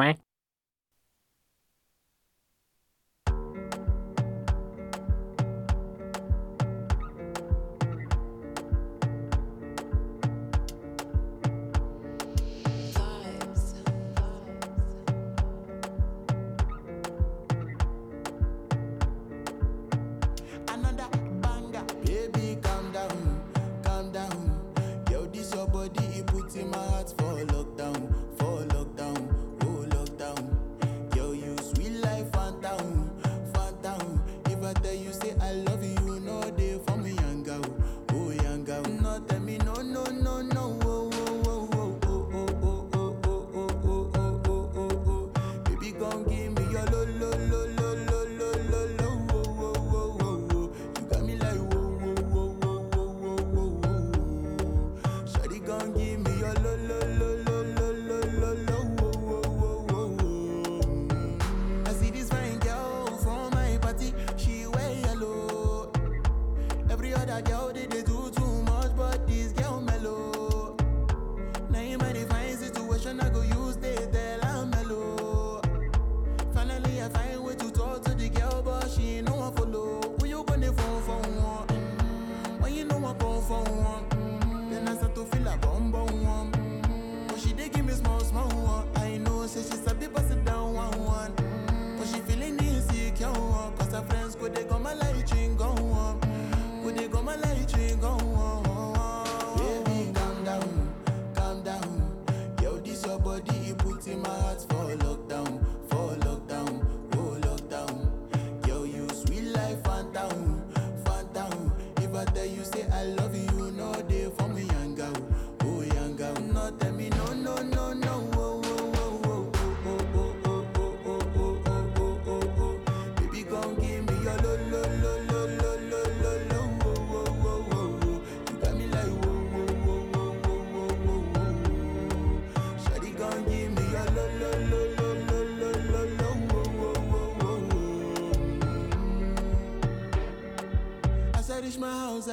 quack.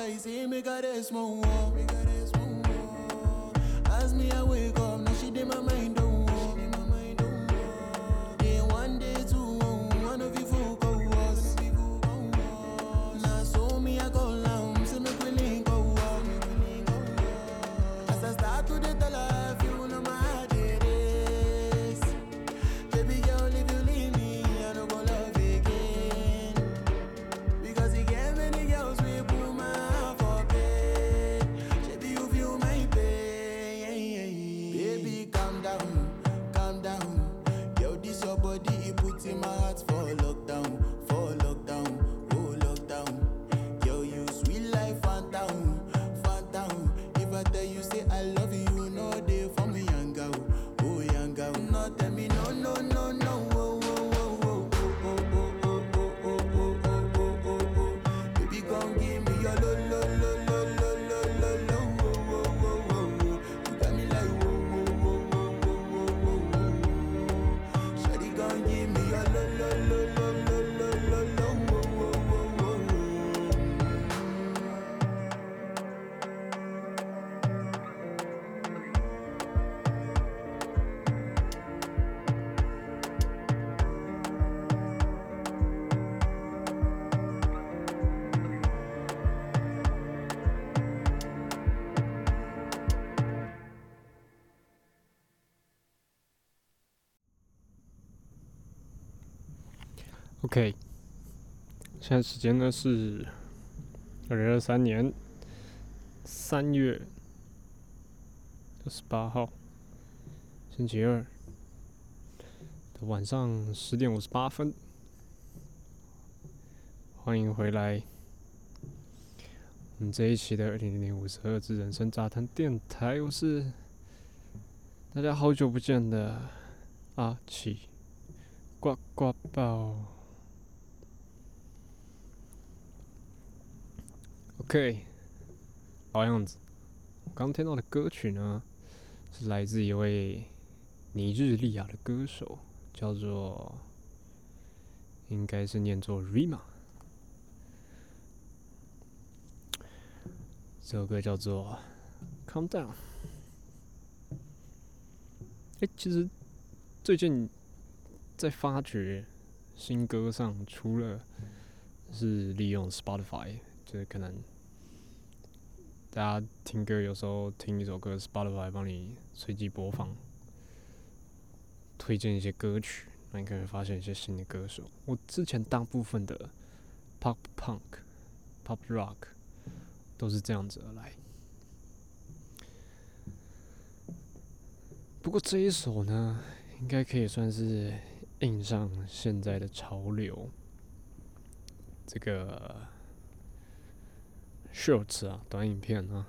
eyes 现在时间呢是二零二三年三月二十八号星期二的晚上十点五十八分，欢迎回来我们这一期的二零零零五十二支人生杂谈电台，我是大家好久不见的阿奇呱呱报。OK，老样子，我刚听到的歌曲呢，是来自一位尼日利亚的歌手，叫做应该是念作 Rima。这首歌叫做 calm down。哎，其实最近在发掘新歌上，除了是利用 Spotify，就是可能。大家听歌有时候听一首歌，Spotify 帮你随机播放，推荐一些歌曲，那你可以发现一些新的歌手。我之前大部分的 Pop Punk、Pop Rock 都是这样子而来。不过这一首呢，应该可以算是印上现在的潮流。这个 shorts 啊，短影片啊，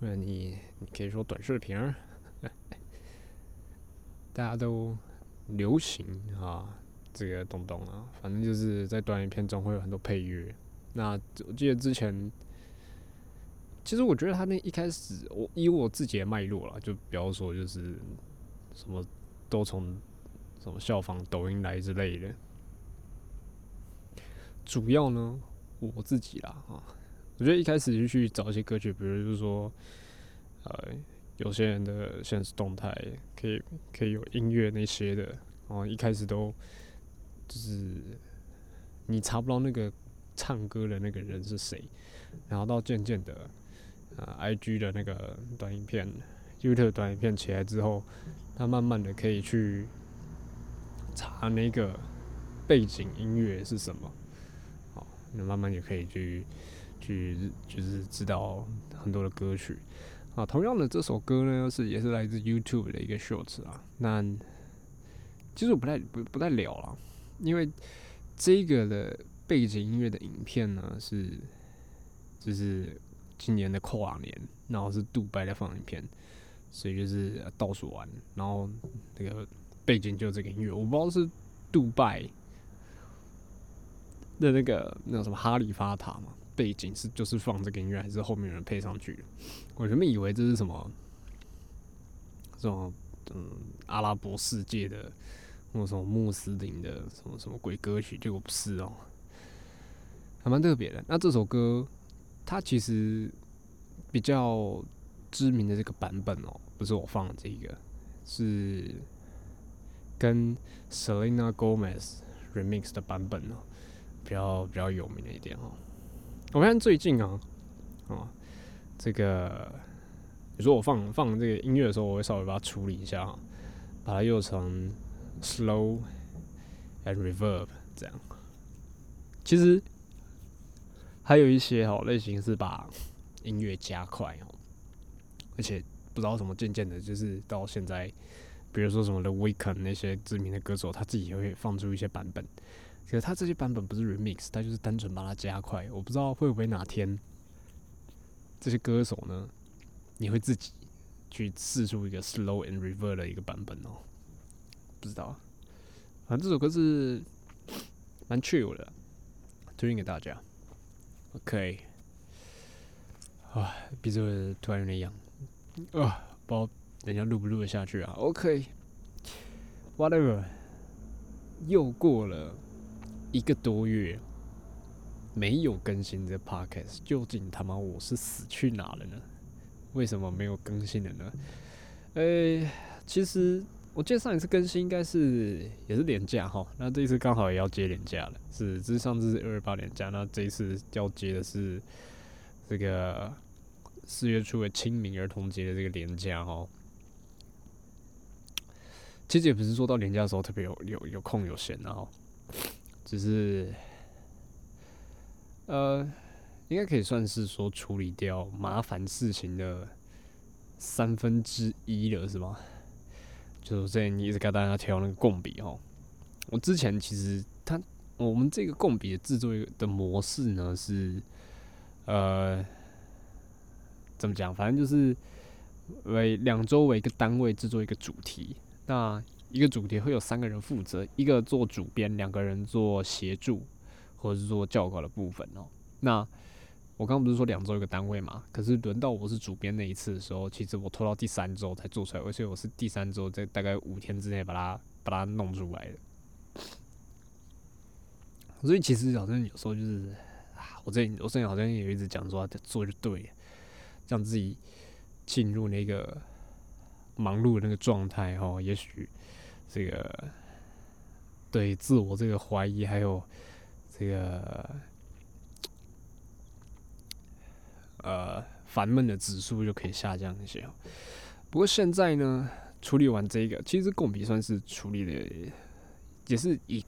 那你你可以说短视频儿，大家都流行啊，这个东东啊，反正就是在短影片中会有很多配乐。那我记得之前。其实我觉得他那一开始，我以我自己的脉络啦，就比方说就是什么都从什么效仿抖音来之类的。主要呢，我自己啦啊，我觉得一开始就去找一些歌曲，比如就是说，呃，有些人的现实动态可以可以有音乐那些的，然后一开始都就是你查不到那个唱歌的那个人是谁，然后到渐渐的。呃，I G 的那个短影片，YouTube 短影片起来之后，它慢慢的可以去查那个背景音乐是什么，好，那慢慢也可以去去就是知道很多的歌曲。啊，同样的这首歌呢，是也是来自 YouTube 的一个 shorts 啊。那其实我不太不不太了了，因为这个的背景音乐的影片呢是就是。今年的跨年，然后是杜拜的放影片，所以就是倒数完，然后那个背景就这个音乐，我不知道是杜拜的那个那什么哈利法塔嘛，背景是就是放这个音乐，还是后面有人配上去的？我原本以为这是什么这种嗯阿拉伯世界的或什么穆斯林的什么什么鬼歌曲，结果不是哦，还蛮特别的。那这首歌。它其实比较知名的这个版本哦，不是我放的这个，是跟 Selena Gomez remix 的版本哦，比较比较有名的一点哦。我看最近啊，哦，这个你说我放放这个音乐的时候，我会稍微把它处理一下，把它用成 slow and reverb 这样。其实。还有一些哦类型是把音乐加快哦，而且不知道什么渐渐的，就是到现在，比如说什么 The Weeknd 那些知名的歌手，他自己也会放出一些版本。可是他这些版本不是 remix，他就是单纯把它加快。我不知道会不会哪天这些歌手呢，你会自己去试出一个 slow and reverse 的一个版本哦？不知道。反正这首歌是蛮 chill 的，推荐给大家。OK，啊，鼻子突然有点痒，啊，不知道等下录不录得下去啊？OK，Whatever，又过了一个多月，没有更新这 Podcast，究竟他妈我是死去哪了呢？为什么没有更新了呢？呃，其实。我记得上一次更新应该是也是年假哈，那这一次刚好也要接年假了，是，这是上次是二二八年假，那这一次要接的是这个四月初的清明儿童节的这个年假哈。其实也不是说到年假的时候特别有有有空有闲然后，只是呃，应该可以算是说处理掉麻烦事情的三分之一了，是吗？就是之前一直跟大家调那个共笔哈，我之前其实它我们这个共笔的制作的模式呢是，呃，怎么讲？反正就是为两周为一个单位制作一个主题，那一个主题会有三个人负责，一个做主编，两个人做协助或者是做教稿的部分哦。那我刚刚不是说两周一个单位嘛？可是轮到我是主编那一次的时候，其实我拖到第三周才做出来，而且我是第三周在大概五天之内把它把它弄出来的。所以其实好像有时候就是啊，我这我之前好像也一直讲说做就对，让自己进入那个忙碌的那个状态哦。也许这个对自我这个怀疑，还有这个呃烦闷的指数就可以下降一些。不过现在呢，处理完这个，其实共笔算是处理的，也是以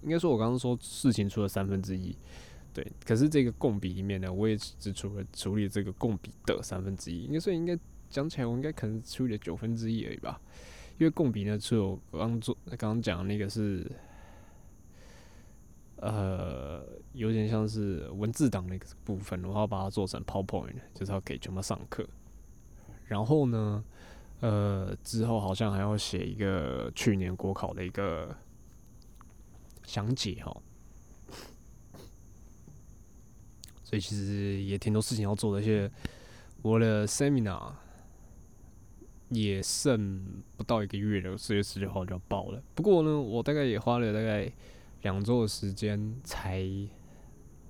应该说，我刚刚说事情出了三分之一，对。可是这个共笔里面呢，我也只处了处理这个共笔的三分之一，应该说应该讲起来，我应该可能处理了九分之一而已吧。因为共笔呢，只有刚做刚刚讲那个是，呃，有点像是文字档那个部分，我要把它做成 PowerPoint，就是要给全部上课。然后呢，呃，之后好像还要写一个去年国考的一个详解哈。所以其实也挺多事情要做的，而且我的 Seminar。也剩不到一个月了，四月十九号就要报了。不过呢，我大概也花了大概两周的时间，才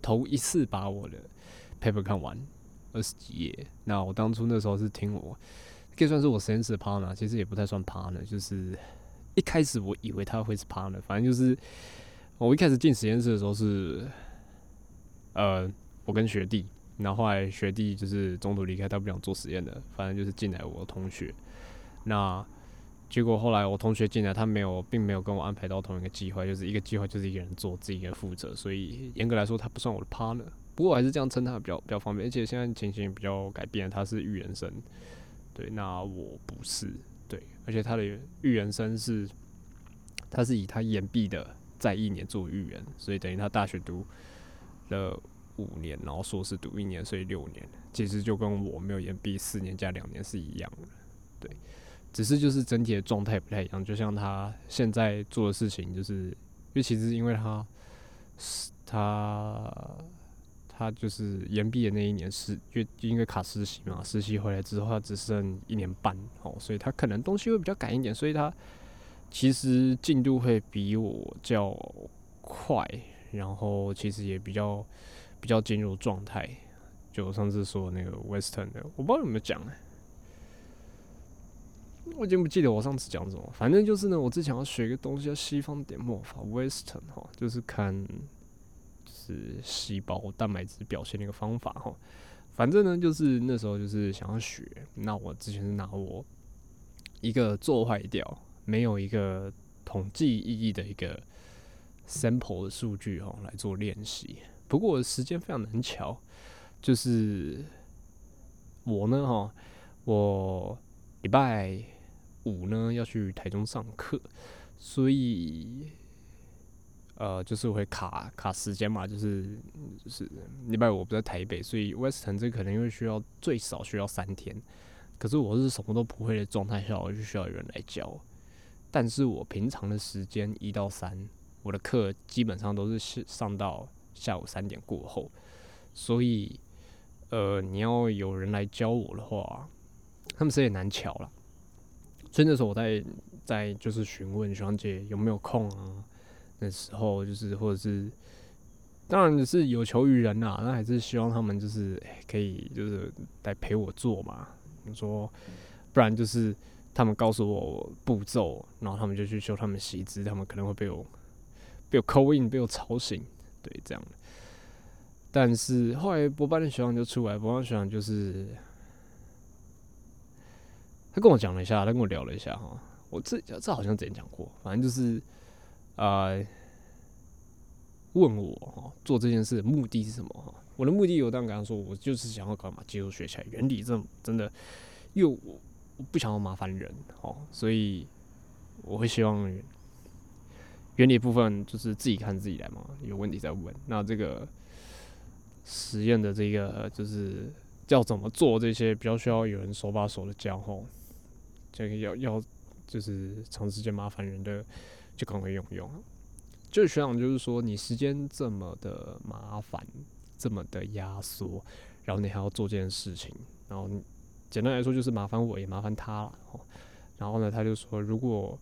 头一次把我的 paper 看完二十几页。那我当初那时候是听我，可以算是我实验室的 partner，其实也不太算 partner，就是一开始我以为他会是 partner，反正就是我一开始进实验室的时候是，呃，我跟学弟，然后后来学弟就是中途离开，他不想做实验的，反正就是进来我同学。那结果后来我同学进来，他没有，并没有跟我安排到同一个计划，就是一个计划就是一个人做，自己一个人负责，所以严格来说他不算我的 partner。不过我还是这样称他比较比较方便，而且现在情形比较改变，他是预言生，对，那我不是，对，而且他的预言生是，他是以他延毕的在一年做预言，所以等于他大学读了五年，然后硕士读一年，所以六年，其实就跟我没有延毕四年加两年是一样的，对。只是就是整体的状态不太一样，就像他现在做的事情，就是因为其实因为他是他他就是延毕的那一年是，因为因为卡实习嘛，实习回来之后他只剩一年半哦，所以他可能东西会比较赶一点，所以他其实进度会比我较快，然后其实也比较比较进入状态。就上次说那个 Western 的，我不知道有没有讲。我已经不记得我上次讲什么，反正就是呢，我之前要学一个东西叫西方点墨法 （Western） 哈，就是看是细胞蛋白质表现的一个方法哈。反正呢，就是那时候就是想要学，那我之前是拿我一个做坏掉、没有一个统计意义的一个 sample 的数据哈来做练习。不过时间非常难巧，就是我呢哈，我礼拜。五呢要去台中上课，所以呃就是会卡卡时间嘛，就是就是礼拜五不在台北，所以 Western 这可能会需要最少需要三天。可是我是什么都不会的状态下，我就需要有人来教。但是我平常的时间一到三，我的课基本上都是上到下午三点过后，所以呃你要有人来教我的话，他们是也难巧了。所以那时候我在在就是询问徐姐有没有空啊？那时候就是或者是，当然是有求于人呐，那还是希望他们就是可以就是来陪我做嘛。你说，不然就是他们告诉我步骤，然后他们就去修他们习字，他们可能会被我被我扣印，被我吵醒，对这样。但是后来博班的学长就出来，博班学长就是。他跟我讲了一下，他跟我聊了一下哈，我这这好像之前讲过，反正就是呃问我哈做这件事的目的是什么哈？我的目的我当然跟他说，我就是想要干嘛，技术学起来，原理这真的又我不想要麻烦人哦，所以我会希望原理部分就是自己看自己来嘛，有问题再问。那这个实验的这个就是要怎么做这些，比较需要有人手把手的教吼。这个要要就是长时间麻烦人的，就赶快用用。就是学长，就是说你时间这么的麻烦，这么的压缩，然后你还要做这件事情，然后简单来说就是麻烦我也麻烦他了。然后呢，他就说，如果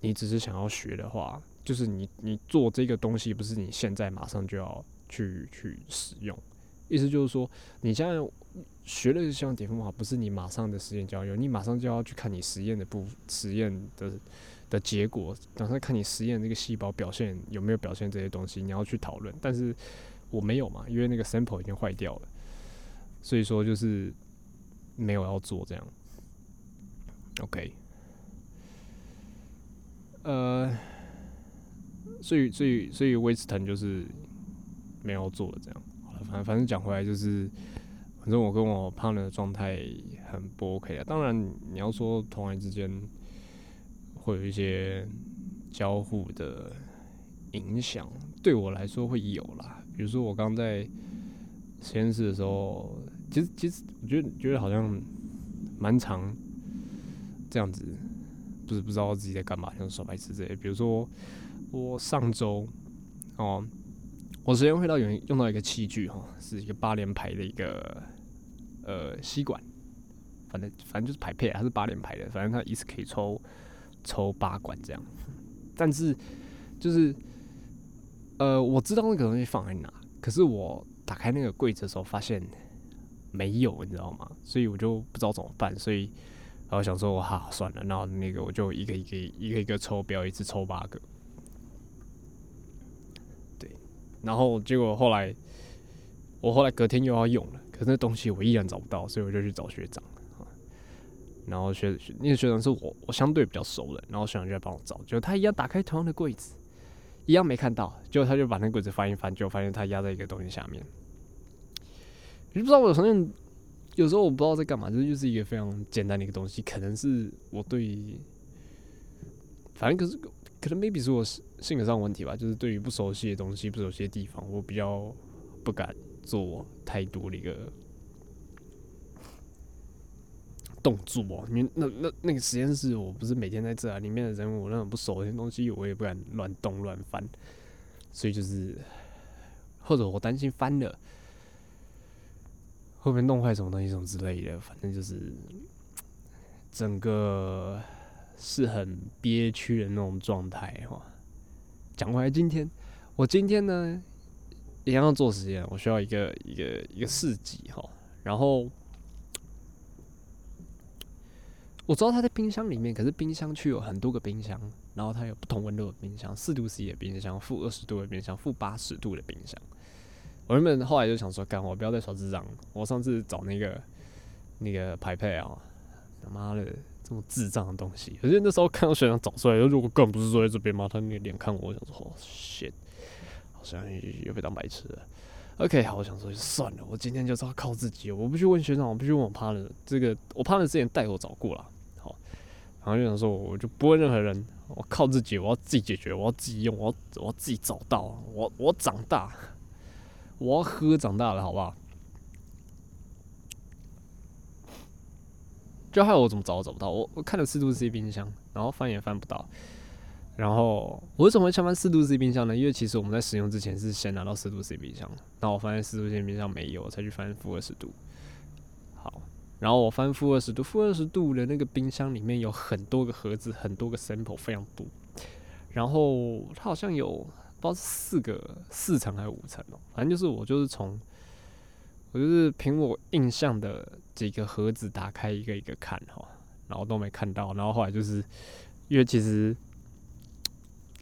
你只是想要学的话，就是你你做这个东西，不是你现在马上就要去去使用。意思就是说，你现在。学了像点方法，不是你马上的实验就要用，你马上就要去看你实验的部实验的的结果，等下看你实验这个细胞表现有没有表现这些东西，你要去讨论。但是我没有嘛，因为那个 sample 已经坏掉了，所以说就是没有要做这样。OK，呃，所以所以所以威斯腾就是没有做了这样。反正反正讲回来就是，反正我跟我胖的状态很不 OK 啊。当然你要说同行之间会有一些交互的影响，对我来说会有啦。比如说我刚在实验室的时候，其实其实我觉得觉得好像蛮长这样子，不是不知道自己在干嘛，像耍白痴之类。比如说我上周哦，我实验会到有用到一个器具哈，是一个八连排的一个呃吸管，反正反正就是排配，它是八连排的，反正它一次可以抽抽八管这样。但是就是呃，我知道那个东西放在哪，可是我打开那个柜子的时候发现没有，你知道吗？所以我就不知道怎么办，所以然后想说哈算了，然后那个我就一个一个一个一个抽，不要一次抽八个。对，然后结果后来我后来隔天又要用了，可是那东西我依然找不到，所以我就去找学长。然后学那个学长是我我相对比较熟的，然后学长就来帮我找，就他一样打开同样的柜子，一样没看到，结果他就把那柜子翻一翻，就发现他压在一个东西下面。我就不知道我好像有时候我不知道在干嘛，这就是一个非常简单的一个东西，可能是我对，反正可是可能 maybe 是我性格上的问题吧，就是对于不熟悉的东西、不熟悉的地方，我比较不敢做太多的一个动作哦。因为那那那个实验室，我不是每天在这啊，里面的人我那种不熟的东西，我也不敢乱动乱翻，所以就是或者我担心翻了。会不会弄坏什么东西什么之类的？反正就是整个是很憋屈的那种状态哈。讲回来，今天我今天呢一样要做实验，我需要一个一个一个试剂哈。然后我知道它在冰箱里面，可是冰箱区有很多个冰箱，然后它有不同温度的冰箱，四度 C 的冰箱，负二十度的冰箱，负八十度的冰箱。我原本后来就想说，干我不要再耍智障。我上次找那个那个排配啊，他妈的这么智障的东西，可是那时候看到学长找出来，如果更不是坐在这边吗？他那个脸看我，我想说，哦，shit，好像又被当白痴。OK，好，我想说就算了，我今天就是要靠自己，我不去问学长，我不去问我 partner，这个我 partner 之前带我找过了，好，然后就想说，我就不问任何人，我靠自己，我要自己解决，我要自己用，我要我要自己找到，我我长大。我要喝长大了，好不好？就害我怎么找都找不到。我我看了四度 C 冰箱，然后翻也翻不到。然后我为什么会想翻四度 C 冰箱呢？因为其实我们在使用之前是先拿到四度 C 冰箱，然后我发现四度 C 冰箱没有，才去翻负二十度。好，然后我翻负二十度，负二十度的那个冰箱里面有很多个盒子，很多个 sample，非常多。然后它好像有。不知道是四个四层还是五层哦，反正就是我就是从我就是凭我印象的几个盒子打开一个一个看哈，然后都没看到，然后后来就是因为其实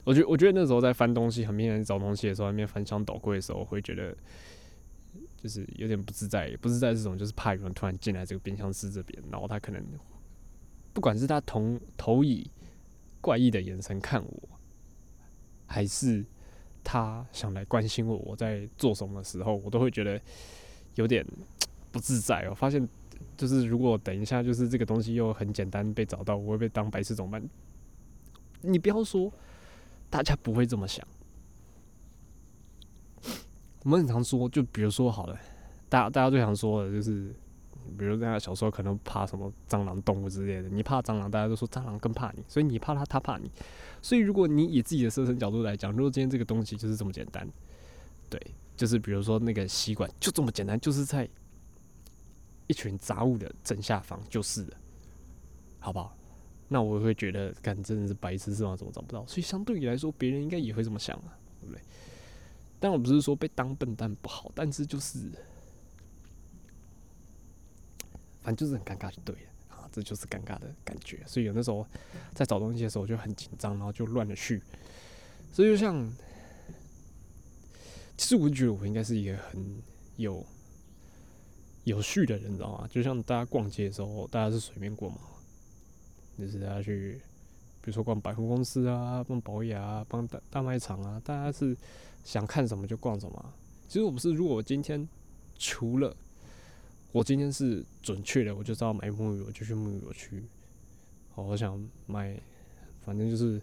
我觉我觉得那时候在翻东西很明显找东西的时候，那边翻箱倒柜的时候，会觉得就是有点不自在，不自在这种就是怕有人突然进来这个冰箱室这边，然后他可能不管是他同投以怪异的眼神看我，还是。他想来关心我，我在做什么的时候，我都会觉得有点不自在。我发现，就是如果等一下，就是这个东西又很简单被找到，我会被当白痴怎么办？你不要说，大家不会这么想。我们很常说，就比如说好了，大家大家最常说的就是，比如大家小时候可能怕什么蟑螂、动物之类的，你怕蟑螂，大家都说蟑螂更怕你，所以你怕他，他怕你。所以，如果你以自己的设身角度来讲，如果今天这个东西就是这么简单，对，就是比如说那个吸管就这么简单，就是在一群杂物的正下方，就是了，好不好？那我会觉得，干真的是白痴是吗？怎么找不到？所以相对于来说，别人应该也会这么想啊，对不对？但我不是说被当笨蛋不好，但是就是，反正就是很尴尬就对了啊，这就是尴尬的感觉。所以有那时候在找东西的时候，就很紧张，然后就乱了序。所以就像，其实我觉得我应该是一个很有有序的人，你知道吗？就像大家逛街的时候，大家是随便逛嘛，就是大家去，比如说逛百货公司啊，逛保雅啊，逛大大卖场啊，大家是想看什么就逛什么。其实我不是，如果我今天除了我今天是准确的，我就知道买沐浴乳就去沐浴乳区。哦，我想买，反正就是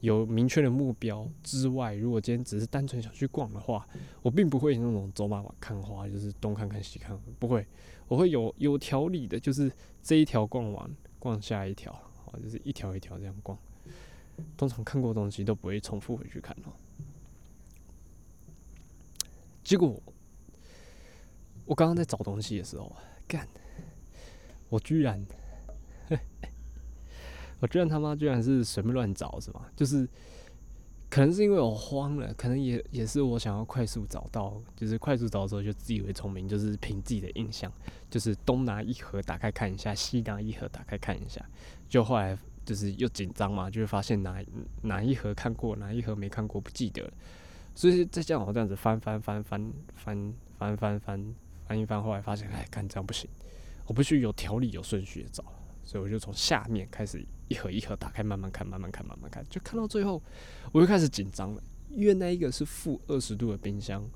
有明确的目标之外，如果今天只是单纯想去逛的话，我并不会那种走马看花，就是东看看西看，不会，我会有有条理的，就是这一条逛完，逛下一条，哦，就是一条一条这样逛。通常看过的东西都不会重复回去看哦。结果我刚刚在找东西的时候，干，我居然，我居然他妈居然是随便乱找是吗？就是可能是因为我慌了，可能也也是我想要快速找到，就是快速找的时候就自以为聪明，就是凭自己的印象，就是东拿一盒打开看一下，西拿一盒打开看一下，就后来就是又紧张嘛，就会发现哪哪一盒看过，哪一盒没看过，不记得了。所以再这样，我这样子翻翻翻翻翻翻翻翻翻一翻，后来发现，哎，干这样不行，我必须有条理、有顺序的找。所以我就从下面开始一盒一盒打开，慢慢看，慢慢看，慢慢看，就看到最后，我就开始紧张了，因为那一个是负二十度的冰箱。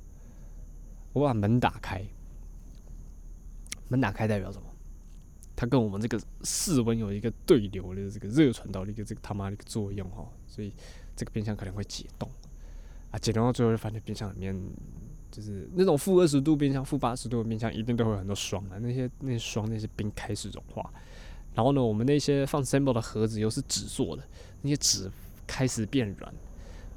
我把门打开，门打开代表什么？它跟我们这个室温有一个对流的这个热传导的一个这个他妈的一个作用哈，所以这个冰箱可能会解冻。啊，解冻到最后就发现冰箱里面就是那种负二十度冰箱、负八十度的冰箱，一定都会有很多霜啊。那些那些霜、那些冰开始融化，然后呢，我们那些放 sample 的盒子又是纸做的，那些纸开始变软，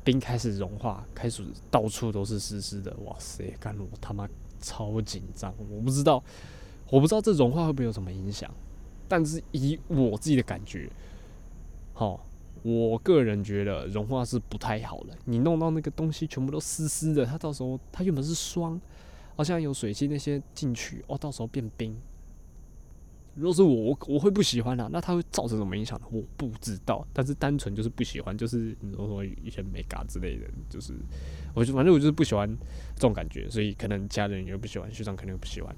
冰开始融化，开始到处都是湿湿的。哇塞，干我他妈超紧张！我不知道，我不知道这融化会不会有什么影响，但是以我自己的感觉，好。我个人觉得融化是不太好的，你弄到那个东西全部都湿湿的，它到时候它原本是霜，好像有水汽那些进去，哦，到时候变冰。如果是我，我我会不喜欢啊，那它会造成什么影响呢？我不知道，但是单纯就是不喜欢，就是你说说一些美嘎之类的，就是我就反正我就是不喜欢这种感觉，所以可能家人也不喜欢，学长肯定不喜欢。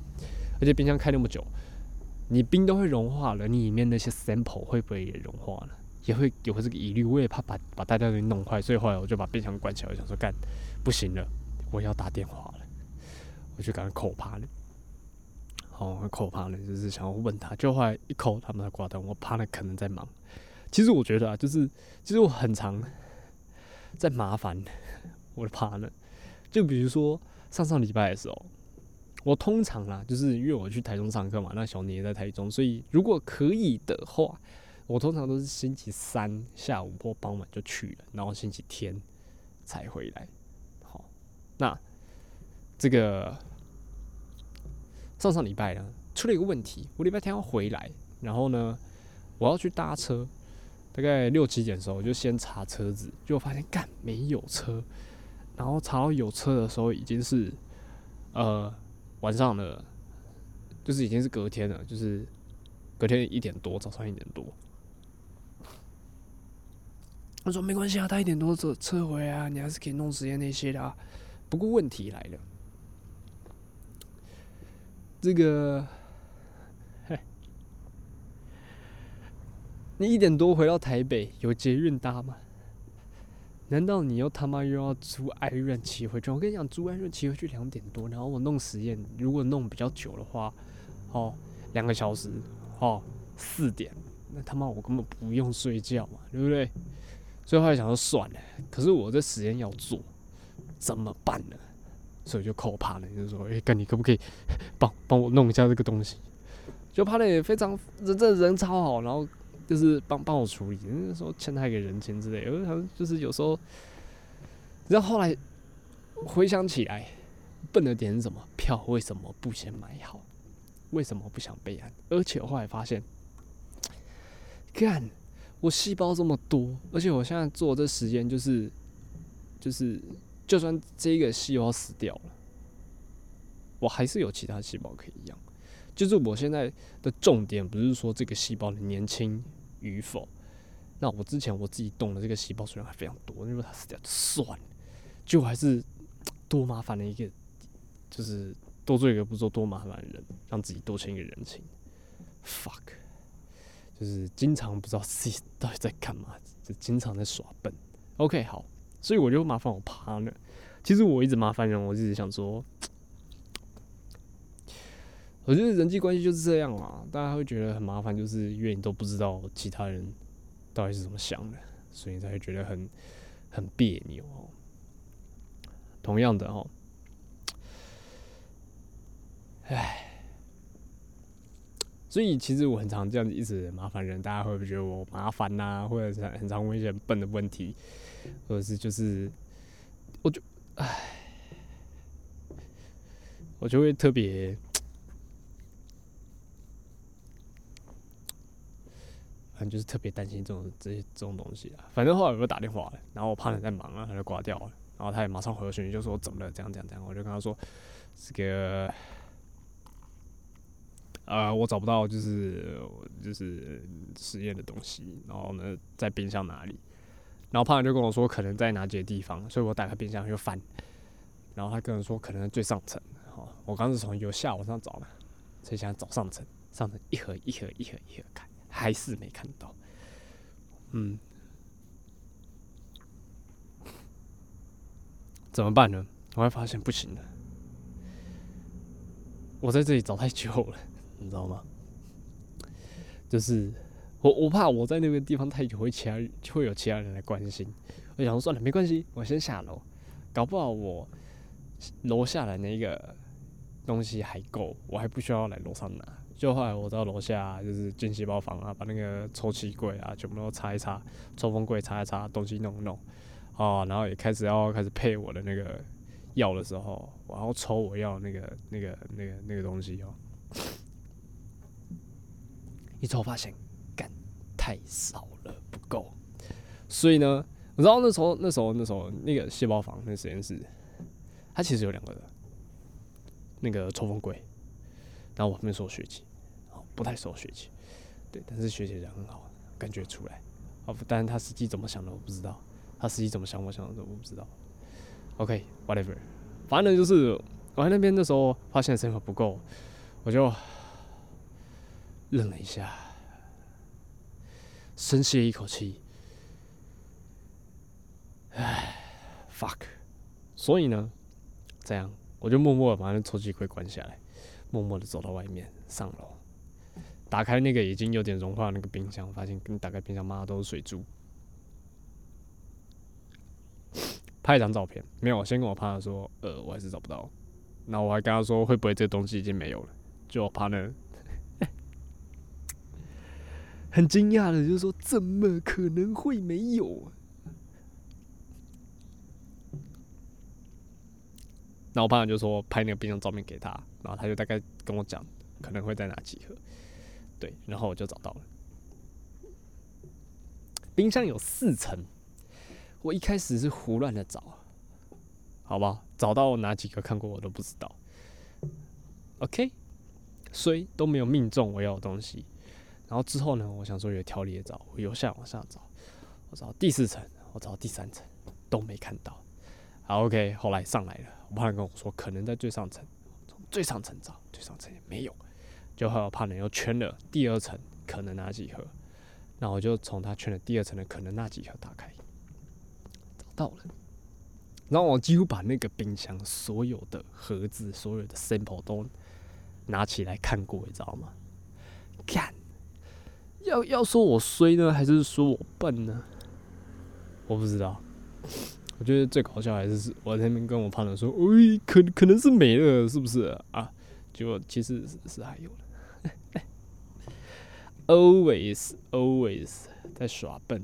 而且冰箱开那么久，你冰都会融化了，你里面那些 sample 会不会也融化了？也会有这个疑虑，我也怕把把大家给弄坏，所以后来我就把冰箱关起来，我想说干不行了，我要打电话了，我就赶快扣趴了。好，扣趴了，就是想要问他，就后来一扣，他们在挂断，我怕他，可能在忙。其实我觉得啊，就是其实我很常在麻烦我的趴呢。就比如说上上礼拜的时候，我通常啦，就是因为我去台中上课嘛，那小尼也在台中，所以如果可以的话。我通常都是星期三下午或傍晚就去了，然后星期天才回来。好，那这个上上礼拜呢出了一个问题，我礼拜天要回来，然后呢我要去搭车，大概六七点的时候我就先查车子，就发现干没有车，然后查到有车的时候已经是呃晚上了，就是已经是隔天了，就是隔天一点多，早上一点多。他说：“没关系啊，他一点多车车回啊，你还是可以弄时间那些的啊。不过问题来了，这个，嘿，你一点多回到台北，有捷运搭吗？难道你又他妈又要租爱润骑回去？我跟你讲，租爱润骑回去两点多，然后我弄实验，如果弄比较久的话，哦，两个小时，哦，四点，那他妈我根本不用睡觉嘛，对不对？”所以后来想说算了，可是我这实验要做，怎么办呢？所以就扣帕了，就说，哎，哥，你可不可以 帮帮我弄一下这个东西？就帕的也非常人，这人超好，然后就是帮帮我处理，那时候欠他一个人情之类。有时候就是有时候，然后后来回想起来，笨了点什么？票为什么不先买好？为什么不想备案？而且后来发现，干。我细胞这么多，而且我现在做这时间就是，就是，就算这个细胞死掉了，我还是有其他细胞可以养。就是我现在的重点不是说这个细胞的年轻与否，那我之前我自己动的这个细胞数量还非常多，因为它死掉就算了，就还是多麻烦的一个，就是多做一个不做多麻烦的人，让自己多欠一个人情。fuck，就是经常不知道自己到底在干嘛，就经常在耍笨。OK，好，所以我就麻烦我 partner。其实我一直麻烦人，我一直想说，我觉得人际关系就是这样嘛，大家会觉得很麻烦，就是因为你都不知道其他人到底是怎么想的，所以才会觉得很很别扭哦。同样的哦，唉。所以其实我很常这样子一直麻烦人，大家会不会觉得我麻烦呐、或者是很常问一些笨的问题，或者是就是，我就唉，我就会特别，反正就是特别担心这种这些这种东西啊。反正后来我就打电话了，然后我怕人在忙啊，他就挂掉了，然后他也马上回了讯息，就说怎么了，这样这样这样，我就跟他说这个。呃，我找不到就是就是实验的东西，然后呢，在冰箱哪里？然后胖人就跟我说可能在哪几个地方，所以我打开冰箱就翻，然后他跟我说可能在最上层。好，我刚是从由下往上找的，所以现在找上层，上层一盒一盒一盒一盒看，还是没看到。嗯，怎么办呢？我会发现不行了，我在这里找太久了。你知道吗？就是我我怕我在那个地方太久，会其他会有其他人来关心。我想算了，没关系，我先下楼，搞不好我楼下的那个东西还够，我还不需要来楼上拿。就后来我到楼下就是进细胞房啊，把那个抽气柜啊全部都擦一擦，抽风柜擦一擦，东西弄一弄，哦，然后也开始要开始配我的那个药的时候，我要抽我要那个那个那个那个东西哦。一抽发现，太少了，不够。所以呢，你知道那时候那时候那时候那个细胞房那实验室，它其实有两个人那个抽风柜，然后我后面收学姐，哦，不太收学姐，对，但是学姐人很好，感觉出来。哦，但是他实际怎么想的我不知道，他实际怎么想我想的我不知道。OK，whatever，反正就是我在那边的时候发现身份不够，我就。愣了一下，深吸一口气，唉，fuck，所以呢，这样我就默默的把那抽屉柜关下来，默默的走到外面上楼，打开那个已经有点融化的那个冰箱，发现跟打开冰箱妈都是水珠，拍一张照片，没有，先跟我怕说，呃，我还是找不到，那我还跟他说会不会这东西已经没有了，就我怕呢。很惊讶的，就是说，怎么可能会没有？然后我朋友就说拍那个冰箱照片给他，然后他就大概跟我讲可能会在哪几盒，对，然后我就找到了。冰箱有四层，我一开始是胡乱的找，好吧，找到哪几个看过我都不知道。OK，所以都没有命中我要的东西。然后之后呢？我想说有条理的找，我由下往上找，我找第四层，我找第三层，都没看到。好，OK，后来上来了，我怕人跟我说可能在最上层，从最上层找，最上层也没有。就害怕人又圈了第二层，可能那几盒，那我就从他圈的第二层的可能那几盒打开，找到了。然后我几乎把那个冰箱所有的盒子、所有的 sample 都拿起来看过，你知道吗？看。要要说我衰呢，还是说我笨呢？我不知道。我觉得最搞笑还是是我在那边跟我朋友说：“哎，可可能是没了，是不是啊？”结果其实是是还有的。Always, always 在耍笨。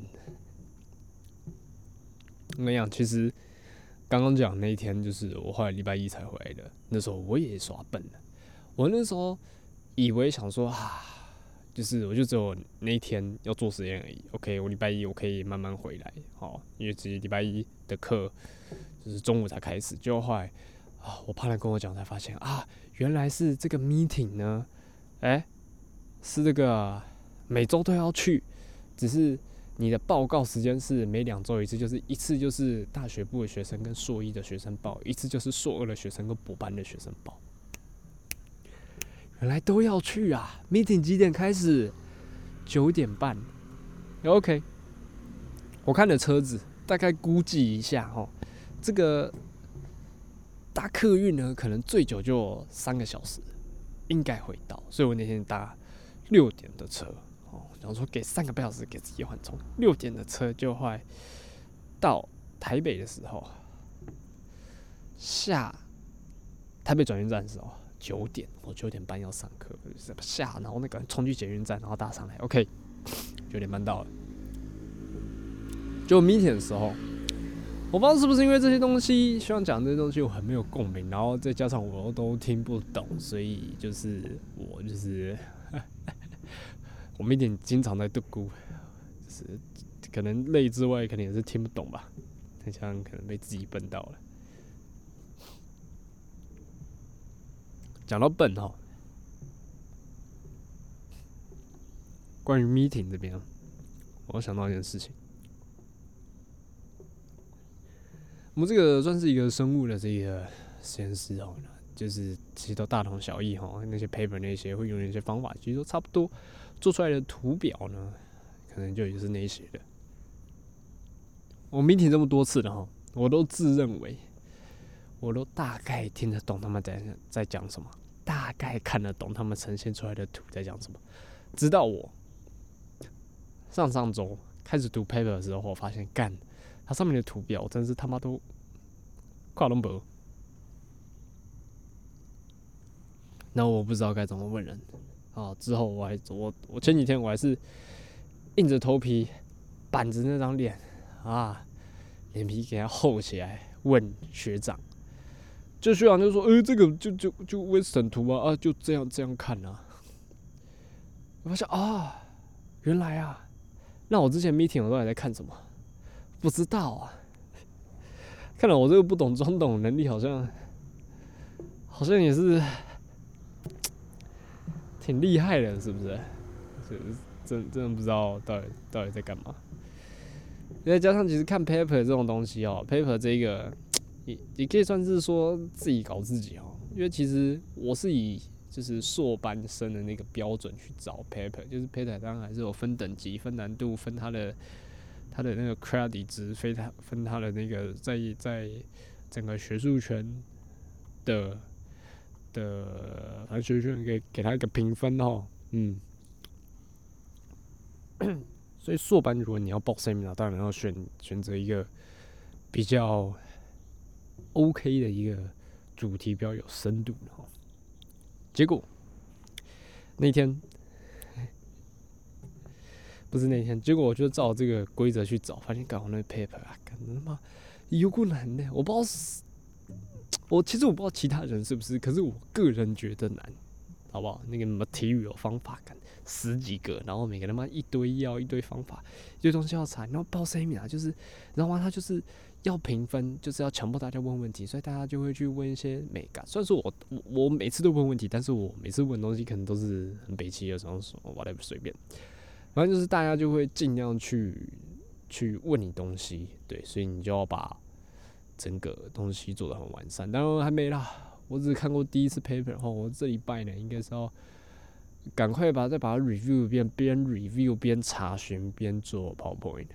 那样其实刚刚讲那一天，就是我后来礼拜一才回来的。那时候我也耍笨了。我那时候以为想说啊。就是我就只有那一天要做实验而已。OK，我礼拜一我可以慢慢回来，好，因为直接礼拜一的课就是中午才开始。就后来啊，我怕他跟我讲，才发现啊，原来是这个 meeting 呢，哎、是这个每周都要去，只是你的报告时间是每两周一次，就是一次就是大学部的学生跟硕一的学生报，一次就是硕二的学生跟补班的学生报。原来都要去啊！meeting 几点开始？九点半。OK，我看了车子，大概估计一下哈，这个搭客运呢，可能最久就三个小时，应该会到。所以我那天搭六点的车，哦，然后说给三个半小时给自己缓冲，六点的车就会到台北的时候，下台北转运站的时候九点，我九点半要上课，下，然后那个冲去捷运站，然后搭上来，OK，九点半到了。就 meeting 的时候，我不知道是不是因为这些东西，希望讲这些东西我很没有共鸣，然后再加上我都听不懂，所以就是我就是 我 meeting 经常在度咕，就是可能累之外，可能也是听不懂吧，再加上可能被自己笨到了。讲到笨哈，关于 meeting 这边，我想到一件事情。我们这个算是一个生物的这个实验室哦，就是其实都大同小异哈，那些 paper 那些会用的一些方法，其实都差不多。做出来的图表呢，可能就也是那些的。我 meeting 这么多次了哈，我都自认为我都大概听得懂他们在在讲什么，大概看得懂他们呈现出来的图在讲什么。直到我上上周开始读 paper 的时候，我发现干。它上面的图表真是他妈都跨龙博，那我不知道该怎么问人啊。之后我还我我前几天我还是硬着头皮板着那张脸啊，脸皮给它厚起来问学长。就学长就说：“呃，这个就就就 Western 图啊，啊，就这样这样看啊。”我发现啊，原来啊，那我之前 meeting 我都还在看什么？不知道啊，看来我这个不懂装懂能力好像，好像也是挺厉害的，是不是？是真真的不知道到底到底在干嘛。再加上其实看 paper 这种东西哦，paper 这个也也可以算是说自己搞自己哦，因为其实我是以就是硕班生的那个标准去找 paper，就是 paper 当然还是有分等级、分难度、分它的。他的那个 credit 值分他分他的那个在在整个学术圈的的，反正学术圈给给他一个评分哦，嗯，所以硕班如果你要报 seminar，当然要选选择一个比较 OK 的一个主题，比较有深度的哈。结果那天。不是那天，结果我就照这个规则去找，发现搞那 paper 啊，干他妈有够难的。我不知道是，我其实我不知道其他人是不是，可是我个人觉得难，好不好？那个什么体育有方法，干十几个，然后每个他妈一堆药，一堆方法，一堆东西要查，然后报 seminar 就是，然后他就是要评分，就是要强迫大家问问题，所以大家就会去问一些美感。虽然说我我每次都问问题，但是我每次问东西可能都是很北气的，然后说 whatever 随便。反正就是大家就会尽量去去问你东西，对，所以你就要把整个东西做得很完善。当然还没啦，我只看过第一次 paper，然后我这礼拜呢应该是要赶快把再把它 review 一遍，边 review 边查询边做 PowerPoint，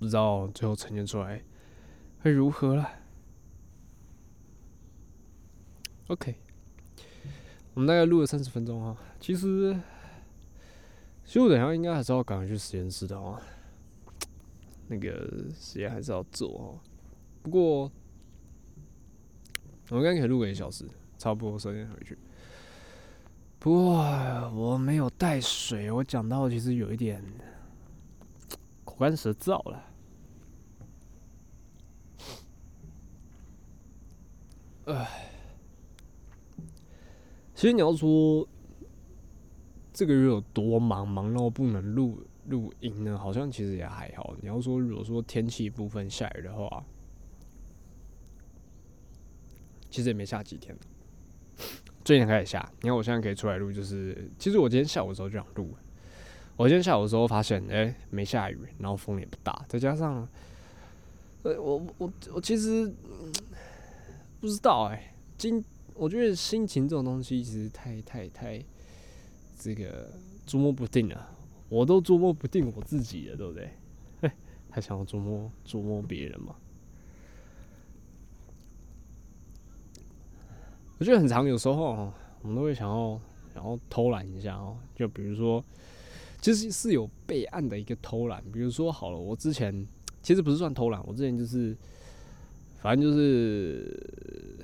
不知道最后呈现出来会如何了。OK，我们大概录了三十分钟啊，其实。其实我等下应该还是要赶快去实验室的哦，那个实验还是要做哦。不过我应该可以录个一小时，差不多时间回去。不过我没有带水，我讲到其实有一点口干舌燥了。唉，其实你要说。这个月有多忙，忙到不能录录音呢？好像其实也还好。你要说如果说天气部分下雨的话，其实也没下几天。最近开始下。你看我现在可以出来录，就是其实我今天下午的时候就想录。我今天下午的时候发现，哎、没下雨，然后风也不大，再加上，呃，我我我其实、不知道哎、今我觉得心情这种东西其实太太太这个捉摸不定了，我都捉摸不定我自己了，对不对？哎，还想要捉摸捉摸别人吗？我觉得很长，有时候我们都会想要然后偷懒一下哦，就比如说，其实是有备案的一个偷懒，比如说好了，我之前其实不是算偷懒，我之前就是反正就是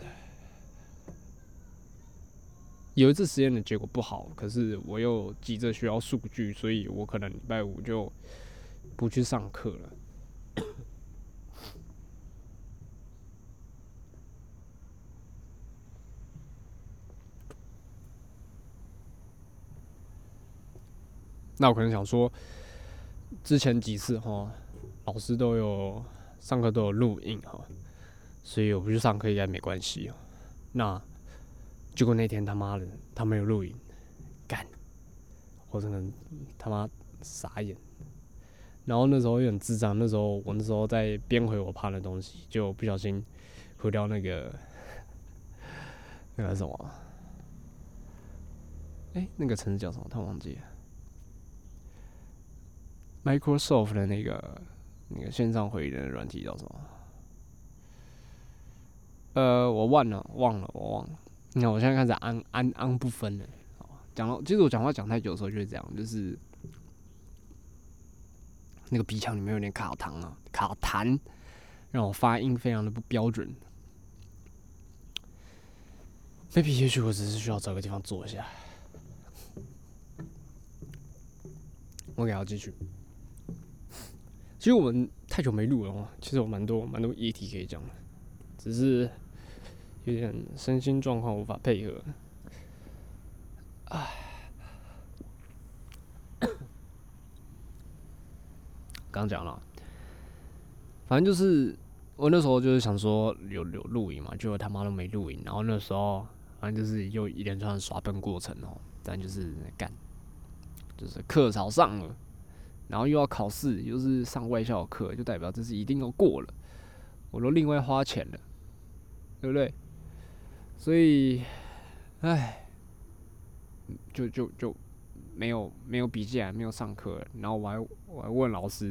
有一次实验的结果不好，可是我又急着需要数据，所以我可能礼拜五就不去上课了。那我可能想说，之前几次哈，老师都有上课都有录音哈，所以我不去上课应该没关系哦。那结果那天他妈的他没有录影，干，我真的他妈傻眼。然后那时候又很智障，那时候我那时候在编回我怕的东西，就不小心回掉那个那个什么，哎、那个城市叫什么？他忘记了。Microsoft 的那个那个线上会议的软体叫什么？呃，我忘了，忘了，我忘了。你看，我现在开始安安安不分了。好讲到，其实我讲话讲太久的时候就是这样，就是那个鼻腔里面有点卡痰啊，卡痰，让我发音非常的不标准。maybe 也许我只是需要找个地方坐下。OK，好，继续。其实我们太久没录了哦，其实有蛮多蛮多议题可以讲的，只是有点身心状况无法配合。唉，刚讲了，反正就是我那时候就是想说有有录影嘛，结果他妈都没录影，然后那时候反正就是又一连串的耍笨过程哦，但就是干，就是课早上了。然后又要考试，又是上外校课，就代表这是一定要过了，我都另外花钱了，对不对？所以，唉，就就就没有没有笔记啊，没有上课，然后我还我还问老师，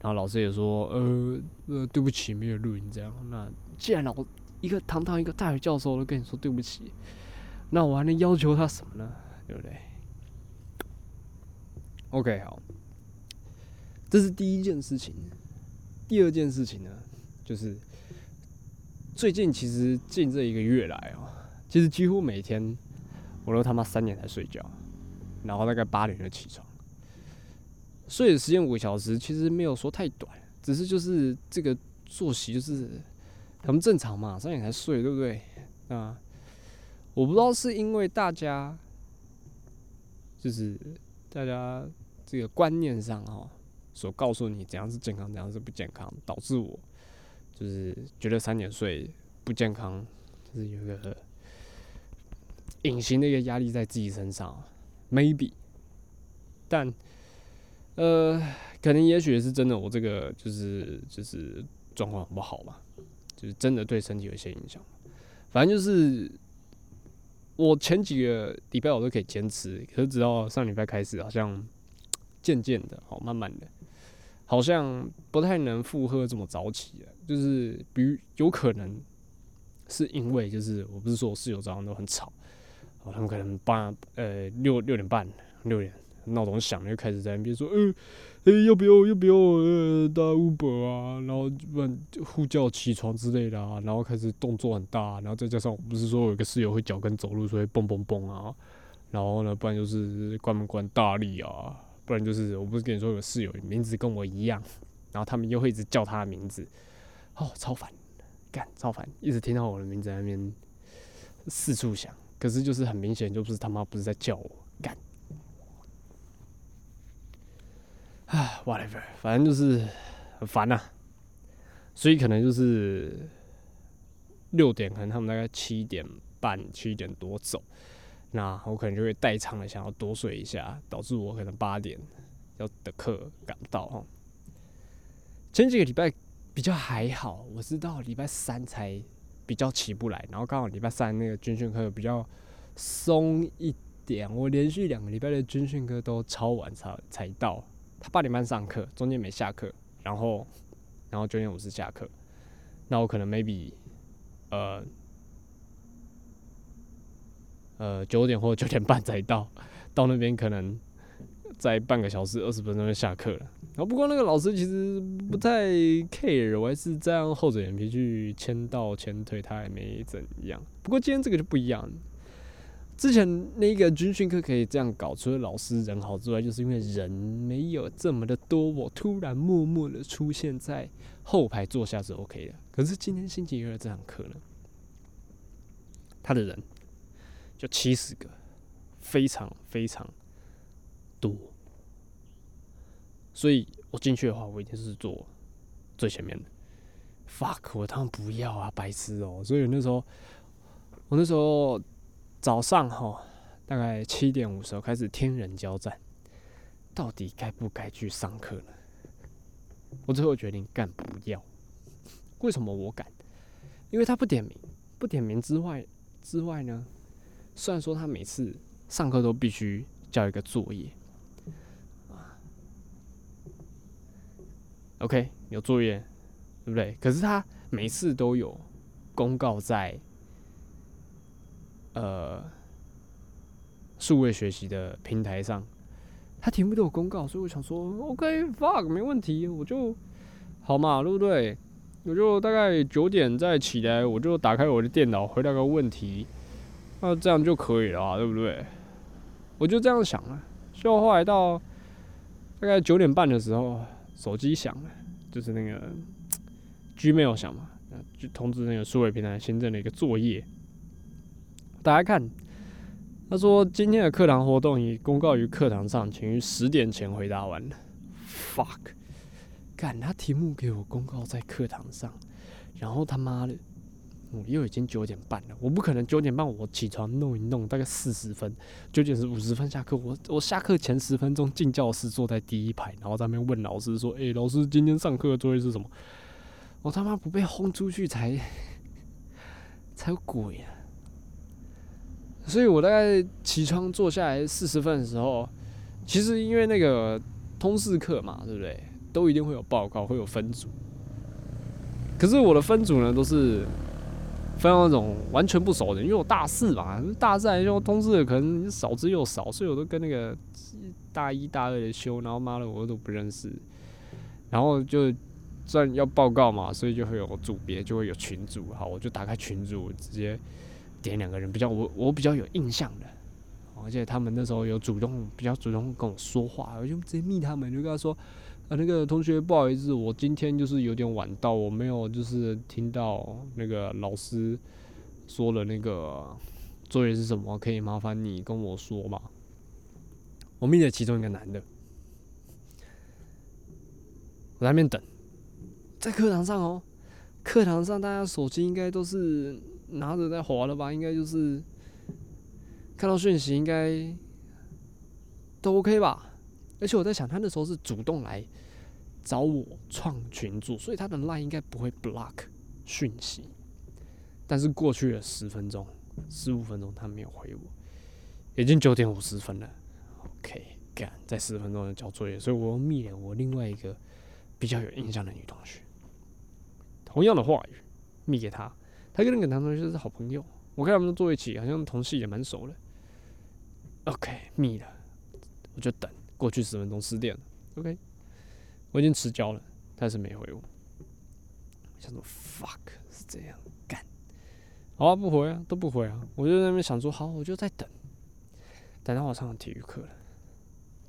然后老师也说，呃呃，对不起，没有录音这样。那既然老一个堂堂一个大学教授都跟你说对不起，那我还能要求他什么呢？对不对？OK，好。这是第一件事情。第二件事情呢，就是最近其实近这一个月来哦，其实几乎每天我都他妈三点才睡觉，然后大概八点就起床，睡的时间五个小时，其实没有说太短，只是就是这个作息就是很正常嘛，三点才睡，对不对？啊，我不知道是因为大家就是大家这个观念上哈。所告诉你怎样是健康，怎样是不健康，导致我就是觉得三点睡不健康，就是有个隐形的一个压力在自己身上，maybe，但呃，可能也许是真的，我这个就是就是状况很不好吧，就是真的对身体有一些影响。反正就是我前几个礼拜我都可以坚持，可是直到上礼拜开始，好像渐渐的，好慢慢的。好像不太能负荷这么早起了，就是比如有可能是因为就是我不是说我室友早上都很吵，哦，他们可能八呃六六点半六点闹钟响了就开始在那边说，呃，诶、要不要要不要呃打 Uber 啊，然后不然呼叫起床之类的啊，然后开始动作很大，然后再加上我不是说有个室友会脚跟走路，所以蹦蹦蹦啊，然后呢，不然就是关门关大力啊。不然就是我不是跟你说有室友名字跟我一样，然后他们又会一直叫他的名字，哦，超烦，干超烦，一直听到我的名字在那边四处响，可是就是很明显就不是他妈不是在叫我干，啊，whatever，反正就是很烦呐、所以可能就是六点，可能他们大概七点半、七点多走，那我可能就会代偿的想要多睡一下，导致我可能八点要的课赶不到哈。前几个礼拜比较还好，我是到礼拜三才比较起不来，然后刚好礼拜三那个军训课比较松一点，我连续两个礼拜的军训课都超晚才才到，他八点半上课，中间没下课，然后然后九点五十下课，那我可能 maybe 呃呃九点或九点半才到，到那边可能在半个小时二十分钟就下课了。然后不过那个老师其实不太 care，我还是这样厚着脸皮去签到签退，他也没怎样。不过今天这个就不一样，之前那个军训课可以这样搞，除了老师人好之外，就是因为人没有这么的多，我突然默默的出现在后排坐下是 OK 的。可是今天星期二这堂课呢，他的人就七十个，非常非常多。所以我进去的话，我一定是坐最前面的。fuck，我他妈不要啊，白痴哦、所以那时候，我那时候早上哈，大概七点五十开始天人交战，到底该不该去上课呢？我最后决定干不要。为什么我敢？因为他不点名，不点名之外之外呢，虽然说他每次上课都必须交一个作业。OK，有作业，对不对？可是他每次都有公告在呃数位学习的平台上，他题目都有公告，所以我想说，OK，fuck，没问题，我就好嘛，对不对？我就大概九点再起来，我就打开我的电脑回答个问题，那这样就可以了，对不对？我就这样想啊，就后来到大概九点半的时候。手机响了，就是那个 Gmail 响嘛，就通知那个数位平台新增了一个作业。大家看，他说今天的课堂活动已公告于课堂上，请于十点前回答完。Fuck，干他题目给我公告在课堂上，然后他妈的。又已经九点半了，我不可能九点半我起床弄一弄，大概四十分，九点是五十分下课。我我下课前十分钟进教室，坐在第一排，然后在那边问老师说：“诶，老师，今天上课的作业是什么？”我他妈不被轰出去才才有鬼啊！所以我大概起床坐下来四十分的时候，其实因为那个通识课嘛，对不对？都一定会有报告，会有分组。可是我的分组呢，都是。分到那种完全不熟的，因为我大四嘛，大四来修通知的可能少之又少，所以我都跟那个大一大二的修，然后妈的我都不认识，然后就算要报告嘛，所以就会有组别，就会有群组，好，我就打开群组，直接点两个人比较我我比较有印象的，而且他们那时候有主动比较主动跟我说话，我就直接密他们，就跟他说。啊，那个同学，不好意思，我今天就是有点晚到，我没有就是听到那个老师说了那个作业是什么，可以麻烦你跟我说吗？我面的其中一个男的，我在那边等，在课堂上哦，课堂上大家手机应该都是拿着在滑了吧？应该就是看到讯息应该都 OK 吧？而且我在想，他那时候是主动来找我创群组，所以他的 line 应该不会 block 讯息。但是过去了十分钟、十五分钟，他没有回我，已经九点五十分了。OK，干，在十分钟就交作业，所以我密了我另外一个比较有印象的女同学，同样的话语密给她，她跟那个男同学是好朋友，我看他们坐一起，好像同系也蛮熟的。OK，密了，我就等。过去十分钟十点了，OK，我已经迟交了，但是没回我。想说 fuck 是这样干，好啊，不回啊，都不回啊，我就在那边想说，好，我就在等，等到我上体育课了，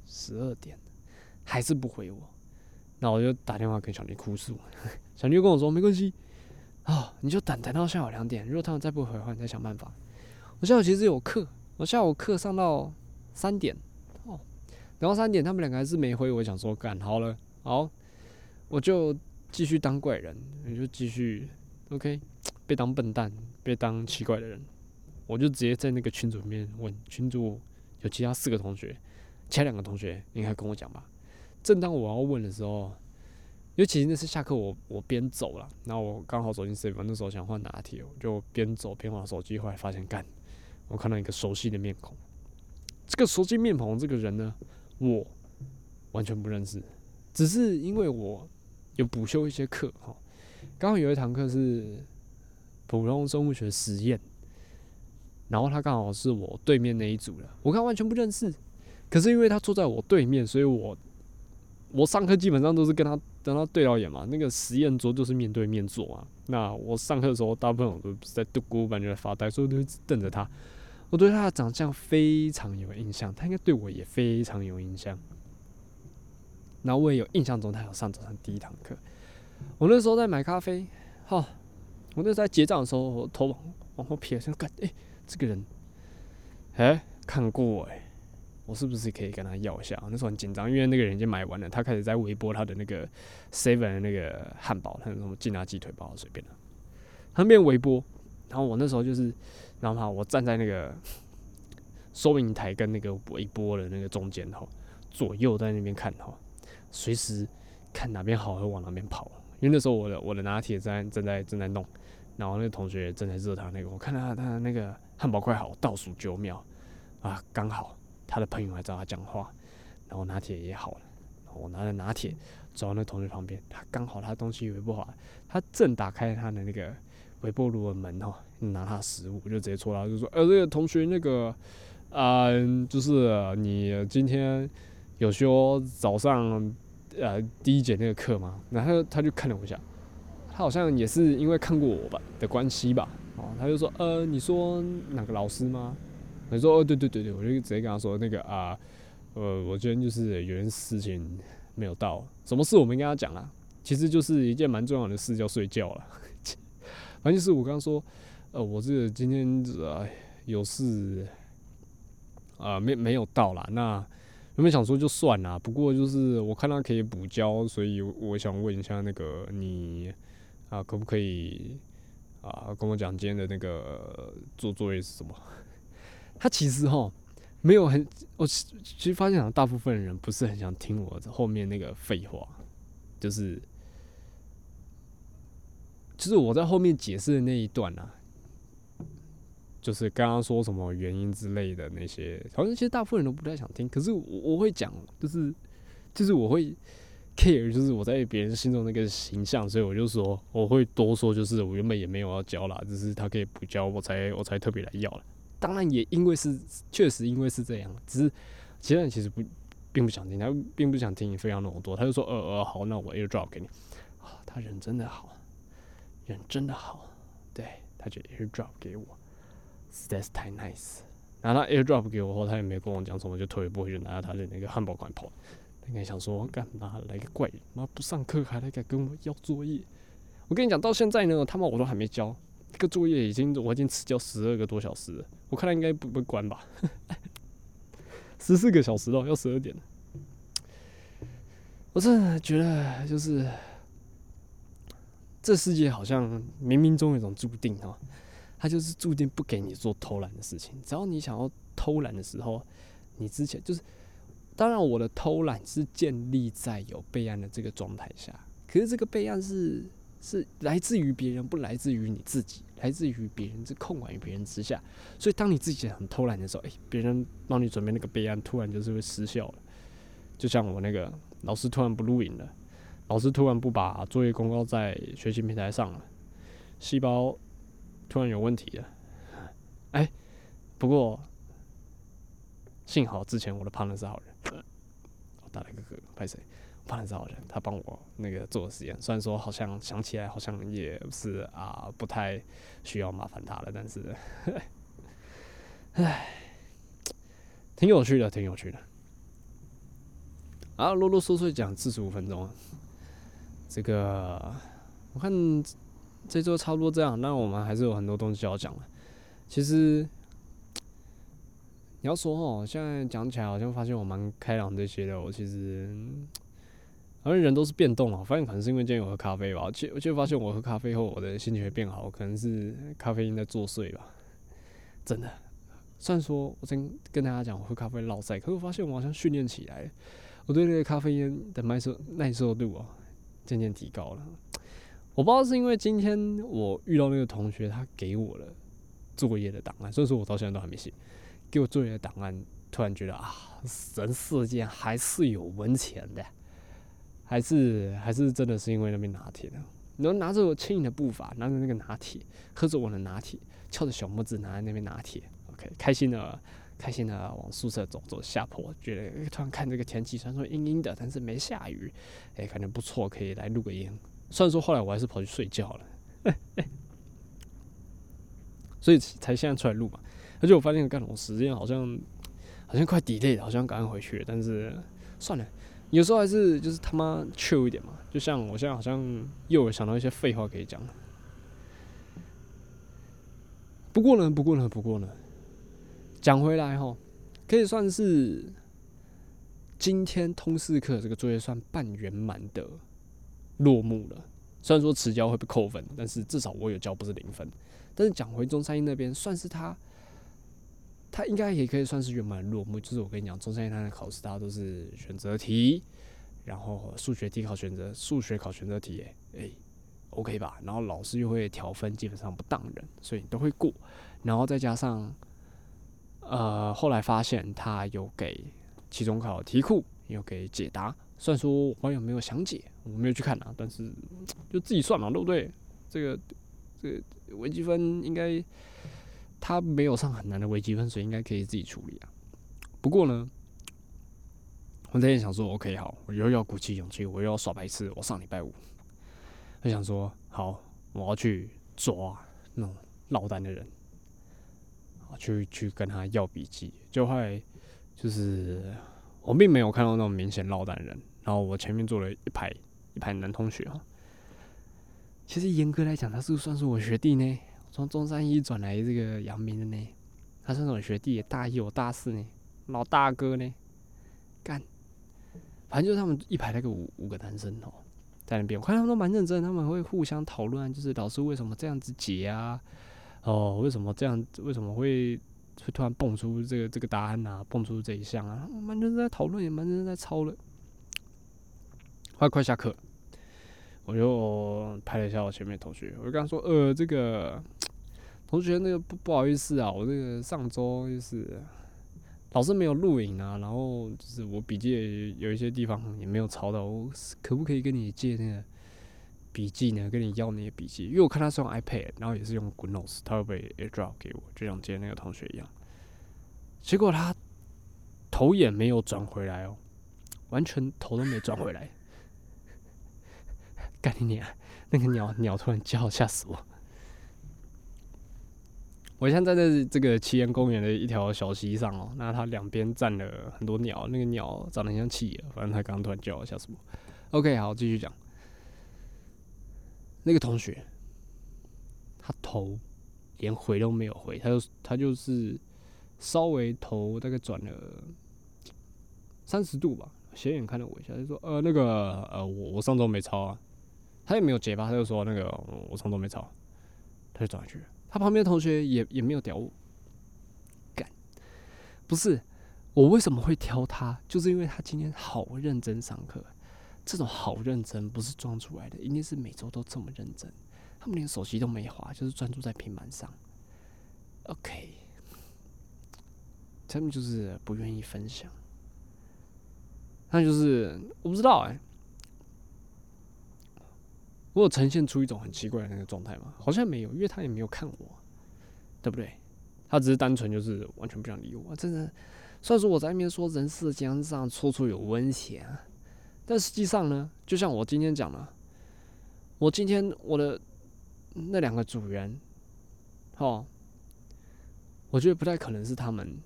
十二点还是不回我，那我就打电话跟小丽哭诉，小丽跟我说没关系，啊，你就等等到下午两点，如果他们再不回的话，你再想办法。我下午其实有课，我下午课上到三点。然后三点，他们两个还是没回。我想说，干好了，好，我就继续当怪人，我就继续，OK，被当笨蛋，被当奇怪的人。我就直接在那个群组里面问群主有其他四个同学，其他两个同学应该跟我讲吧。正当我要问的时候，因为其实那次下课我我边走了，然后我刚好走进 seven，那时候想换拿铁，我就边走边玩手机，后来发现干，我看到一个熟悉的面孔。这个熟悉面孔这个人呢，我完全不认识，只是因为我有补修一些课哈，刚好有一堂课是普通生物学实验，然后他刚好是我对面那一组的，我看完全不认识，可是因为他坐在我对面，所以我我上课基本上都是跟他跟他对到眼嘛，那个实验桌就是面对面坐啊。那我上课的时候，大部分我都在读孤班就在发呆，所以我都瞪着他。我对他的长相非常有印象，他应该对我也非常有印象。然后我也有印象中，他有上早上第一堂课。我那时候在买咖啡，哈，我那时候在结账的时候，我头往往后撇，想看，哎、这个人，哎、看过哎、我是不是可以跟他要一下？那时候很紧张，因为那个人已经买完了，他开始在微波他的那个 seven 的那个汉堡，他有什么劲辣鸡腿堡随便的，他那边微波，然后我那时候就是，然后嘛，我站在那个 收银台跟那个微波的那个中间哈，左右在那边看哈，随时看哪边好会往哪边跑，因为那时候我的我的拿铁在正在正在弄，然后那个同学正在热他那个，我看到他他那个汉堡快好，倒数九秒啊，刚好他的朋友来找他讲话，然后拿铁也好了，我拿着拿铁走到那同学旁边，他刚好他东西微波好，他正打开他的那个微波炉的门哈，拿他食物，我就直接戳他，就说，呃，这个同学那个。啊、就是你今天有修早上呃第一节那个课吗？然后他就看了我一下，他好像也是因为看过我吧的关系吧，哦，他就说呃你说哪个老师吗？我说哦对对对对，我就直接跟他说那个啊呃我今天就是有件事情没有到，什么事我没跟他讲啊，其实就是一件蛮重要的事，叫睡觉了。反正就是我刚刚说呃我这个今天呃有事。啊、没没有到啦。那原本想说就算啦，不过就是我看他可以补交，所以我想问一下那个你啊，可不可以啊跟我讲今天的那个做作业是什么？他其实哈没有很，我其实发现，大部分人不是很想听我后面那个废话，就是就是我在后面解释的那一段啊，就是刚刚说什么原因之类的那些，好像其实大部分人都不太想听。可是我我会讲，就是就是我会 care，就是我在别人心中那个形象，所以我就说我会多说，就是我原本也没有要教啦，只是他可以补教，我才我才特别来要了。当然也因为是确实因为是这样，只是其他人其实不并不想听，他并不想听你分享那么多，他就说呃呃好，那我 airdrop 给你。啊，他人真的好，人真的好，对他就 airdrop 给我。实在是太 nice。然后他 airdrop 给我后，他也没跟我讲什么，就退一步就拿着他的那个汉堡馆跑。他应该想说，干嘛来个怪人，妈不上课还来敢跟我要作业？我跟你讲，到现在呢，他妈我都还没交，这个作业已经我已经迟交十二个多小时了，我看他应该不会关吧？十四个小时了，要十二点。我真的觉得，就是这世界好像冥冥中有一种注定哦。他就是注定不给你做偷懒的事情。只要你想要偷懒的时候，你之前就是，当然我的偷懒是建立在有备案的这个状态下，可是这个备案是是来自于别人，不来自于你自己，来自于别人，是控管于别人之下。所以当你自己很偷懒的时候，诶、别人帮你准备那个备案，突然就是会失效了。就像我那个老师突然不录影了，老师突然不把作业公告在学习平台上了，细胞。突然有问题了，哎、不过幸好之前我的 partner 是好人，我打了一个嗝，拍谁？partner 是好人，他帮我那个做实验，虽然说好像想起来好像也是啊，不太需要麻烦他了，但是，唉，挺有趣的，挺有趣的。啊，啰啰嗦嗦讲四十五分钟，这个我看。这周差不多这样，那我们还是有很多东西要讲的。其实你要说哦，现在讲起来好像发现我蛮开朗这些的。我其实好像人都是变动了，发现可能是因为今天有喝咖啡吧。就就发现我喝咖啡后，我的心情会变好，可能是咖啡因在作祟吧。真的。虽然说我真跟大家讲我喝咖啡老塞，可是我发现我好像训练起来，我对那个咖啡因的耐受耐受度啊渐渐提高了。我不知道是因为今天我遇到那个同学，他给我了作业的档案，所以说我到现在都还没写。给我作业的档案，突然觉得啊，人世间还是有文钱的，还是还是真的是因为那边拿铁的。然后拿着我轻盈的步伐，拿着那个拿铁，喝着我的拿铁，翘着小拇指拿在那边拿铁，OK，开心的开心的往宿舍走，走下坡，觉得突然看这个天气，虽然说阴阴的，但是没下雨，哎，感觉不错，可以来录个音。虽然说后来我还是跑去睡觉了，所以才现在出来录嘛。而且我发现干我时间好像好像快 delay 了，好像赶快回去，但是算了，有时候还是就是他妈 chill 一点嘛。就像我现在好像又有想到一些废话可以讲。不过呢，不过呢，不过呢，讲回来哈，可以算是今天通识课这个作业算半圆满的落幕了。虽然说迟交会被扣分，但是至少我有交，不是零分。但是讲回中山一那边，算是他。他应该也可以算是圆满落幕，就是我跟你讲，中山一他的考试，大家都是选择题，然后数学题考选择，数学考选择题，诶、哎，OK 吧？然后老师又会调分，基本上不当人，所以都会过。然后再加上，呃，后来发现他有给期中考题库，有给解答。虽然说网友没有详解，我没有去看啊，但是就自己算嘛，对不对？这个这个微积分应该。他没有上很难的微积分，所以应该可以自己处理啊。不过呢，我那天想说，OK，好，我又要鼓起勇气，我又要耍白痴。我上礼拜五，我想说，好，我要去抓那种落单的人，去去跟他要笔记。就后来就是我并没有看到那种明显落单人，然后我前面坐了一排一排男同学啊。其实严格来讲，他是不是算是我学弟呢？从中山一转来这个阳明的呢，他算是我学弟，大一我大四呢，老大哥呢，干，反正就是他们一排那个五五个男生哦，在那边，我看他们都蛮认真，他们会互相讨论，就是老师为什么这样子解啊，哦，为什么这样，为什么会会突然蹦出这个这个答案啊，蹦出这一项啊，蛮认真在讨论，也蛮认真在抄了，快快下课。我就拍了一下我前面同学，我就跟他说：“呃，这个同学，那个不不好意思啊，我这个上周就是老师没有录影啊，然后就是我笔记有一些地方也没有抄到，我可不可以跟你借那个笔记呢？跟你要那些笔记？因为我看他是用 iPad，然后也是用 g o o d n o t e 他会被 AirDrop 给我，就像今天那个同学一样。结果他头也没有转回来哦，完全头都没转回来。”干你娘！那个鸟鸟突然叫，吓死我！我现在在这个奇岩公园的一条小溪上哦，那它两边站了很多鸟，那个鸟长得很像企鹅，反正它刚刚突然叫，吓死我！OK，好，继续讲。那个同学，他头连回都没有回，他就他就是稍微头大概转了三十度吧，斜眼看了我一下，就说：“呃，那个呃，我我上周没抄啊。”他也没有结巴，他就说那个我上周没抄，他就转回去。他旁边的同学也也没有屌我，干，不是我为什么会挑他，就是因为他今天好认真上课。这种好认真不是装出来的，一定是每周都这么认真。他们连手机都没划，就是专注在平板上。OK，他们就是不愿意分享，那就是我不知道哎。我有呈现出一种很奇怪的那个状态吗？好像没有，因为他也没有看我，对不对？他只是单纯就是完全不想理我。真的，虽然说我在那边说人世间上处处有温泉，但实际上呢，就像我今天讲了，我今天我的那两个组员，哦，我觉得不太可能是他们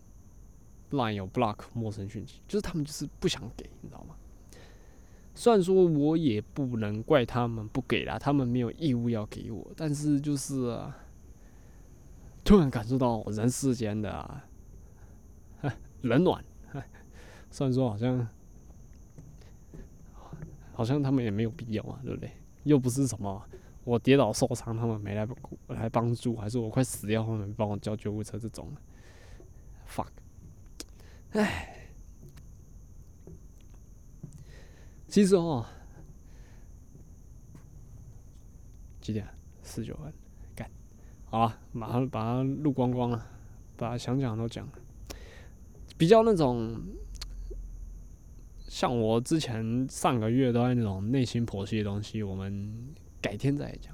line 有 block 陌生讯息，就是他们就是不想给，你知道吗？虽然说我也不能怪他们不给啦，他们没有义务要给我，但是就是，突然感受到人世间的，冷暖。虽然说好像好像他们也没有必要嘛，对不对？又不是什么我跌倒受伤，他们没来来帮助，还是我快死掉，他们帮我叫救护车这种，fuck，唉。其实哦，几点？四九分，干，好了，马上把它录光光了，把想讲都讲了。比较那种，像我之前上个月都在那种内心剖析的东西，我们改天再讲。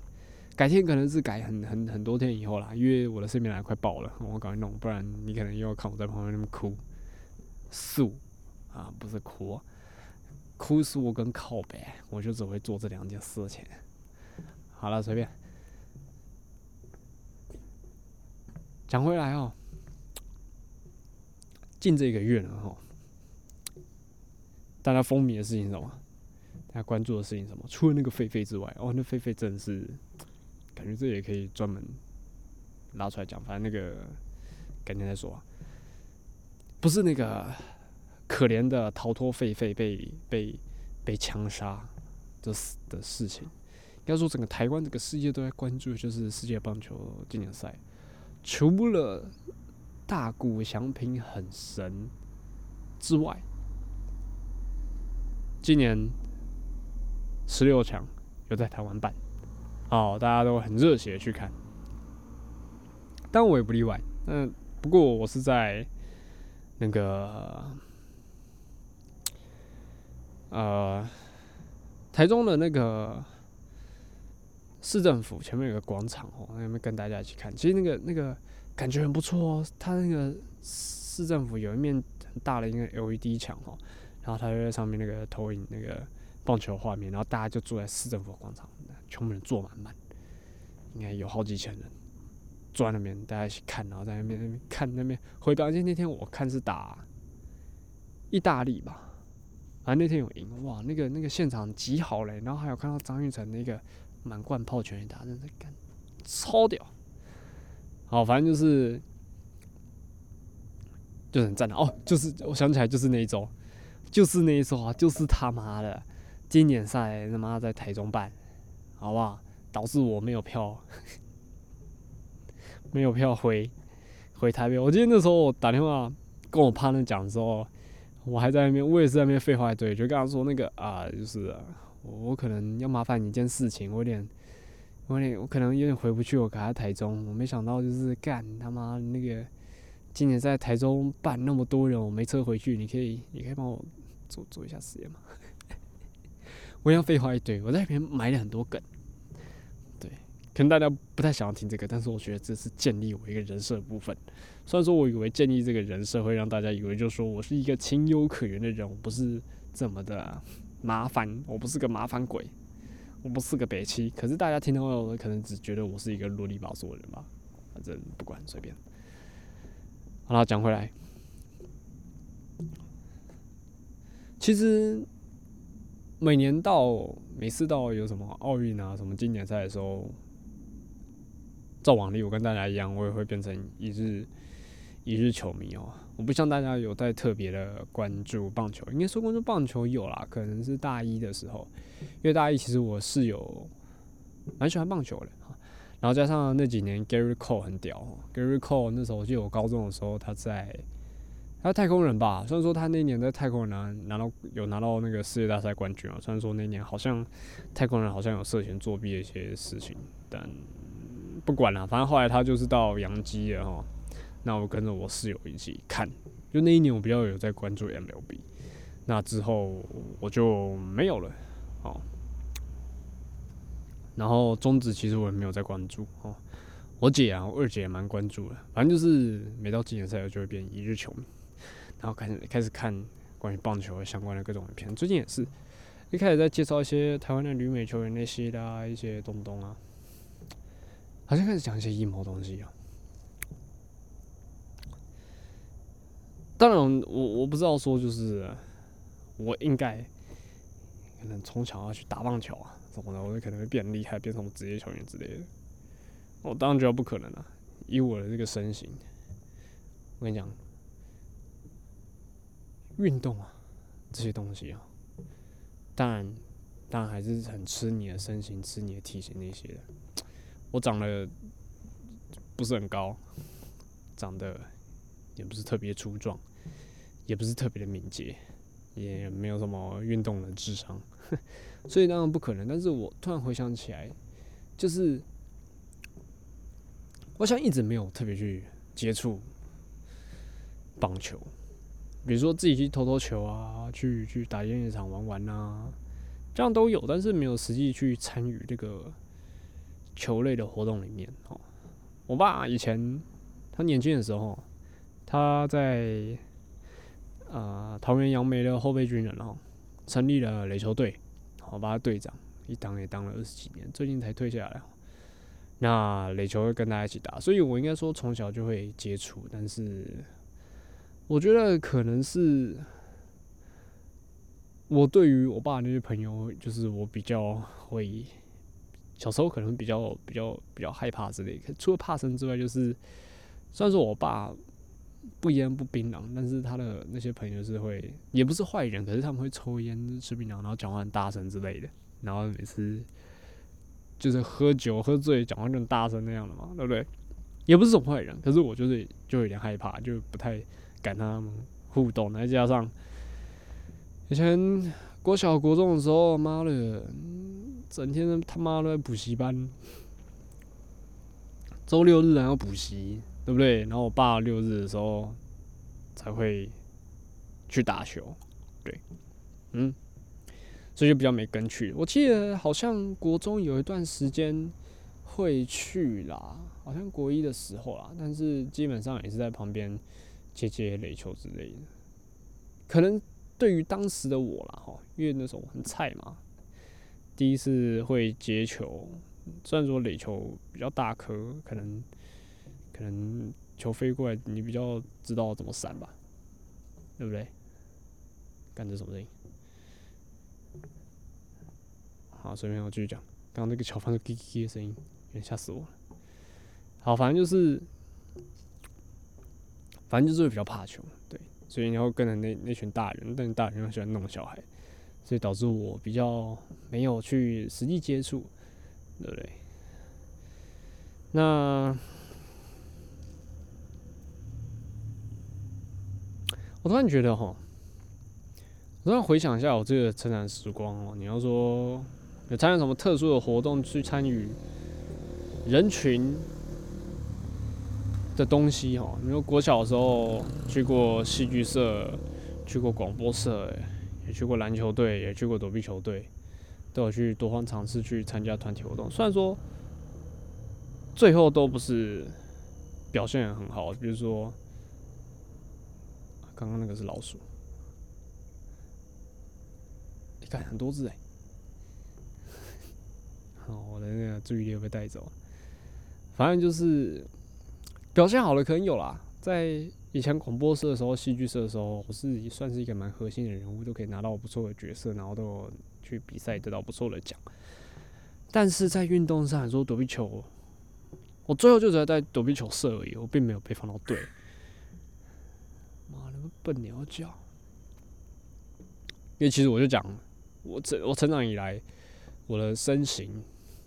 改天可能是改很很很多天以后啦，因为我的睡眠来快爆了，我赶快弄，不然你可能又要看我在旁边那么哭，素啊，不是哭。哭诉跟靠背，我就只会做这两件事情。好了，随便。讲回来哦，近这个月了哈，大家风靡的事情什么？大家关注的事情什么？除了那个狒狒之外，哦，那狒狒真的是，感觉这也可以专门拉出来讲。反正那个改天再说。不是那个。可怜的逃脱狒狒被被被枪杀的事的事情，应该说整个台湾这个世界都在关注，就是世界棒球经典赛，除了大谷翔平很神之外，今年十六强又在台湾办，哦，大家都很热血去看，但我也不例外。嗯，不过我是在那个。呃，台中的那个市政府前面有个广场哦，那边跟大家一起看。其实那个那个感觉很不错哦。它那个市政府有一面很大的一个 LED 墙哦，然后它就在上面那个投影那个棒球画面，然后大家就坐在市政府广场，全部人坐满满，应该有好几千人坐在那边，大家一起看，然后在那边那边看那边。回表现那天我看是打意大利吧。反正那天有赢哇，那个那个现场极好嘞，然后还有看到张玉成那个满贯炮全垒打，真的干超屌。好，反正就是就很赞的哦，就是我想起来就是那一周，就是那一周啊，就是他妈的经典赛他妈在台中办，好不好？导致我没有票，没有票回回台北。我记得那时候打电话跟我 partner 讲的时候。我还在那边，我也是在那边废话一堆，就跟他说那个啊，就是我可能要麻烦你一件事情，我有点，我有点，我可能有点回不去，我卡在台中，我没想到就是干他妈那个，今年在台中办那么多人，我没车回去，你可以，你可以帮我做做一下实验嘛？我要废话一堆，我在那边埋了很多梗。对可能大家不太想要听这个，但是我觉得这是建立我一个人设的部分。虽然说我以为建立这个人设会让大家以为，就是说我是一个情有可原的人，我不是这么的麻烦，我不是个麻烦鬼，我不是个北七。可是大家听到我可能只觉得我是一个啰里吧嗦的人吧。反正不管随便。好了，讲回来，其实每年到每次到有什么奥运啊、什么经典赛的时候。照往例，我跟大家一样，我也会变成一日一日球迷哦。我不像大家有在特别的关注棒球，应该说关注棒球有啦，可能是大一的时候，因为大一其实我室友蛮喜欢棒球的然后加上那几年 Gary Cole 很屌，Gary Cole 那时候我记得我高中的时候他在他太空人吧，虽然说他那年在太空人拿拿到有拿到那个世界大赛冠军啊，虽然说那年好像太空人好像有涉嫌作弊的一些事情，但。不管了，反正后来他就是到洋基了哈。那我跟着我室友一起看，就那一年我比较有在关注 MLB。那之后我就没有了，哦。然后中职其实我也没有在关注哦。我姐啊，我二姐也蛮关注的。反正就是每到季前赛就会变一日球迷，然后开始开始看关于棒球相关的各种影片。最近也是一开始在介绍一些台湾的旅美球员那些的一些东东啊。好像开始讲一些阴谋东西啊。当然，我我不知道说就是，我应该可能从小要去打棒球啊什么的，我就可能会变厉害，变成职业球员之类的。我当然觉得不可能了，以我的这个身形，我跟你讲，运动啊这些东西啊，当然当然还是很吃你的身形、吃你的体型那些的。我长得不是很高，长得也不是特别粗壮，也不是特别的敏捷，也没有什么运动的智商，所以当然不可能。但是我突然回想起来，就是我想一直没有特别去接触棒球，比如说自己去投投球啊，去去打烟叶场玩玩啊，这样都有，但是没有实际去参与这个球类的活动里面哦。我爸以前他年轻的时候，他在呃桃园杨梅的后备军人哦，成立了垒球队，我把他队长，一当也当了二十几年，最近才退下来。那垒球会跟大家一起打，所以我应该说从小就会接触，但是我觉得可能是我对于我爸那些朋友，就是我比较会小时候可能比较比较比较害怕之类，除了怕生之外，就是虽然说我爸不烟不槟榔，但是他的那些朋友是会也不是坏人，可是他们会抽烟吃槟榔，然后讲话很大声之类的，然后每次。就是喝酒喝醉讲话那种大声那样的嘛，对不对？也不是什么坏人，可是我就是就有点害怕，就不太跟他们互动。再加上以前国小国中的时候，妈的，整天他妈都在补习班，周六日还要补习，对不对？然后我爸六日的时候才会去打球，对，嗯。所以就比较没跟去。我记得好像国中有一段时间会去啦，好像国一的时候啦，但是基本上也是在旁边接接垒球之类的。可能对于当时的我啦，哈，因为那时候很菜嘛，第一次会接球，虽然说垒球比较大颗，可能可能球飞过来你比较知道怎么闪吧，对不对？干这什么声音？好，随便我继续讲。刚刚那个桥翻的叽叽的声音，有点吓死我了。好，反正就是，反正就是比较怕穷，对，所以你要跟着那那群大人，但大人又喜欢弄小孩，所以导致我比较没有去实际接触，对不对？那我突然觉得哈，我突然回想一下我这个成长时光哦，你要说。有参加什么特殊的活动去参与人群的东西哈？你说国小的时候去过戏剧社，去过广播社，也去过篮球队，也去过躲避球队，都有去多方尝试去参加团体活动。虽然说最后都不是表现很好，比如说刚刚那个是老鼠，你看很多只哎。好，我的那个注意力又被带走了。反正就是表现好的可能有啦，在以前广播社的时候、戏剧社的时候，我是算是一个蛮核心的人物，都可以拿到不错的角色，然后都有去比赛得到不错的奖。但是在运动上来说，躲避球，我最后就只在躲避球社而已，我并没有被放到队。妈的，笨鸟叫！因为其实我就讲，我成我成长以来，我的身形。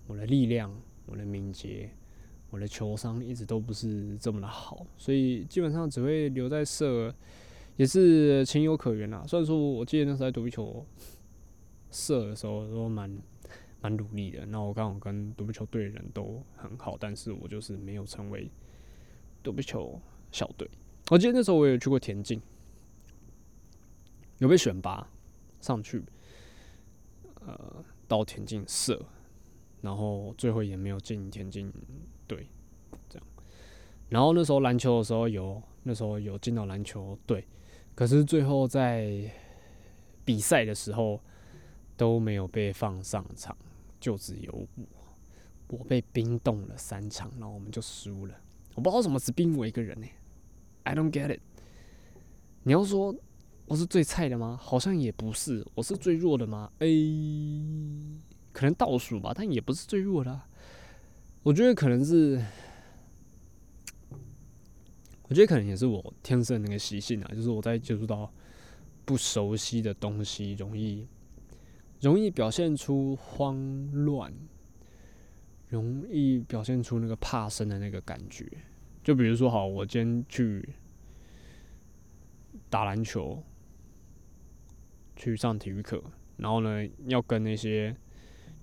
我的力量，我的敏捷，我的球商一直都不是这么的好，所以基本上只会留在社，也是情有可原啦。虽然说我记得那时候在躲避球社的时候都蛮蛮努力的，那我刚好跟躲避球队的人都很好，但是我就是没有成为躲避球小队。我记得那时候我也去过田径，有被选拔上去，呃，到田径社。然后最后也没有进田径队，这样。然后那时候篮球的时候有，那时候有进到篮球队，可是最后在比赛的时候都没有被放上场，就只有我，我被冰冻了三场，然后我们就输了。我不知道什么只冰我一个人呢，I don't get it。你要说我是最菜的吗？好像也不是，我是最弱的吗？诶。可能倒数吧，但也不是最弱的。我觉得可能是，我觉得可能也是我天生那个习性啊，就是我在接触到不熟悉的东西，容易容易表现出慌乱，容易表现出那个怕生的那个感觉。就比如说，好，我今天去打篮球，去上体育课，然后呢，要跟那些，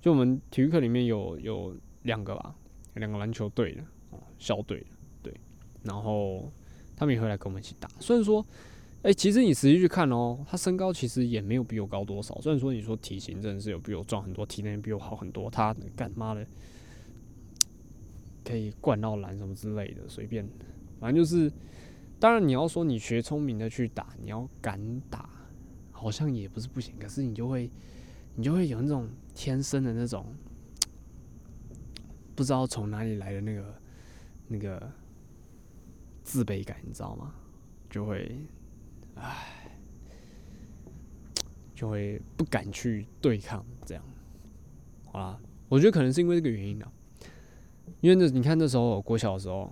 就我们体育课里面有有两个吧，两个篮球队的哦，校队的，对，然后他们也会来跟我们一起打。虽然说，哎、其实你实际去看哦，他身高其实也没有比我高多少。虽然说你说体型真的是有比我壮很多，体能也比我好很多，他干妈的可以灌到篮什么之类的，随便，反正就是，当然你要说你学聪明的去打，你要敢打，好像也不是不行，可是你就会，你就会有那种天生的那种，不知道从哪里来的那个那个自卑感，你知道吗？就会，唉，就会不敢去对抗，这样，好啦，我觉得可能是因为这个原因啊，因为那你看那时候我国小的时候，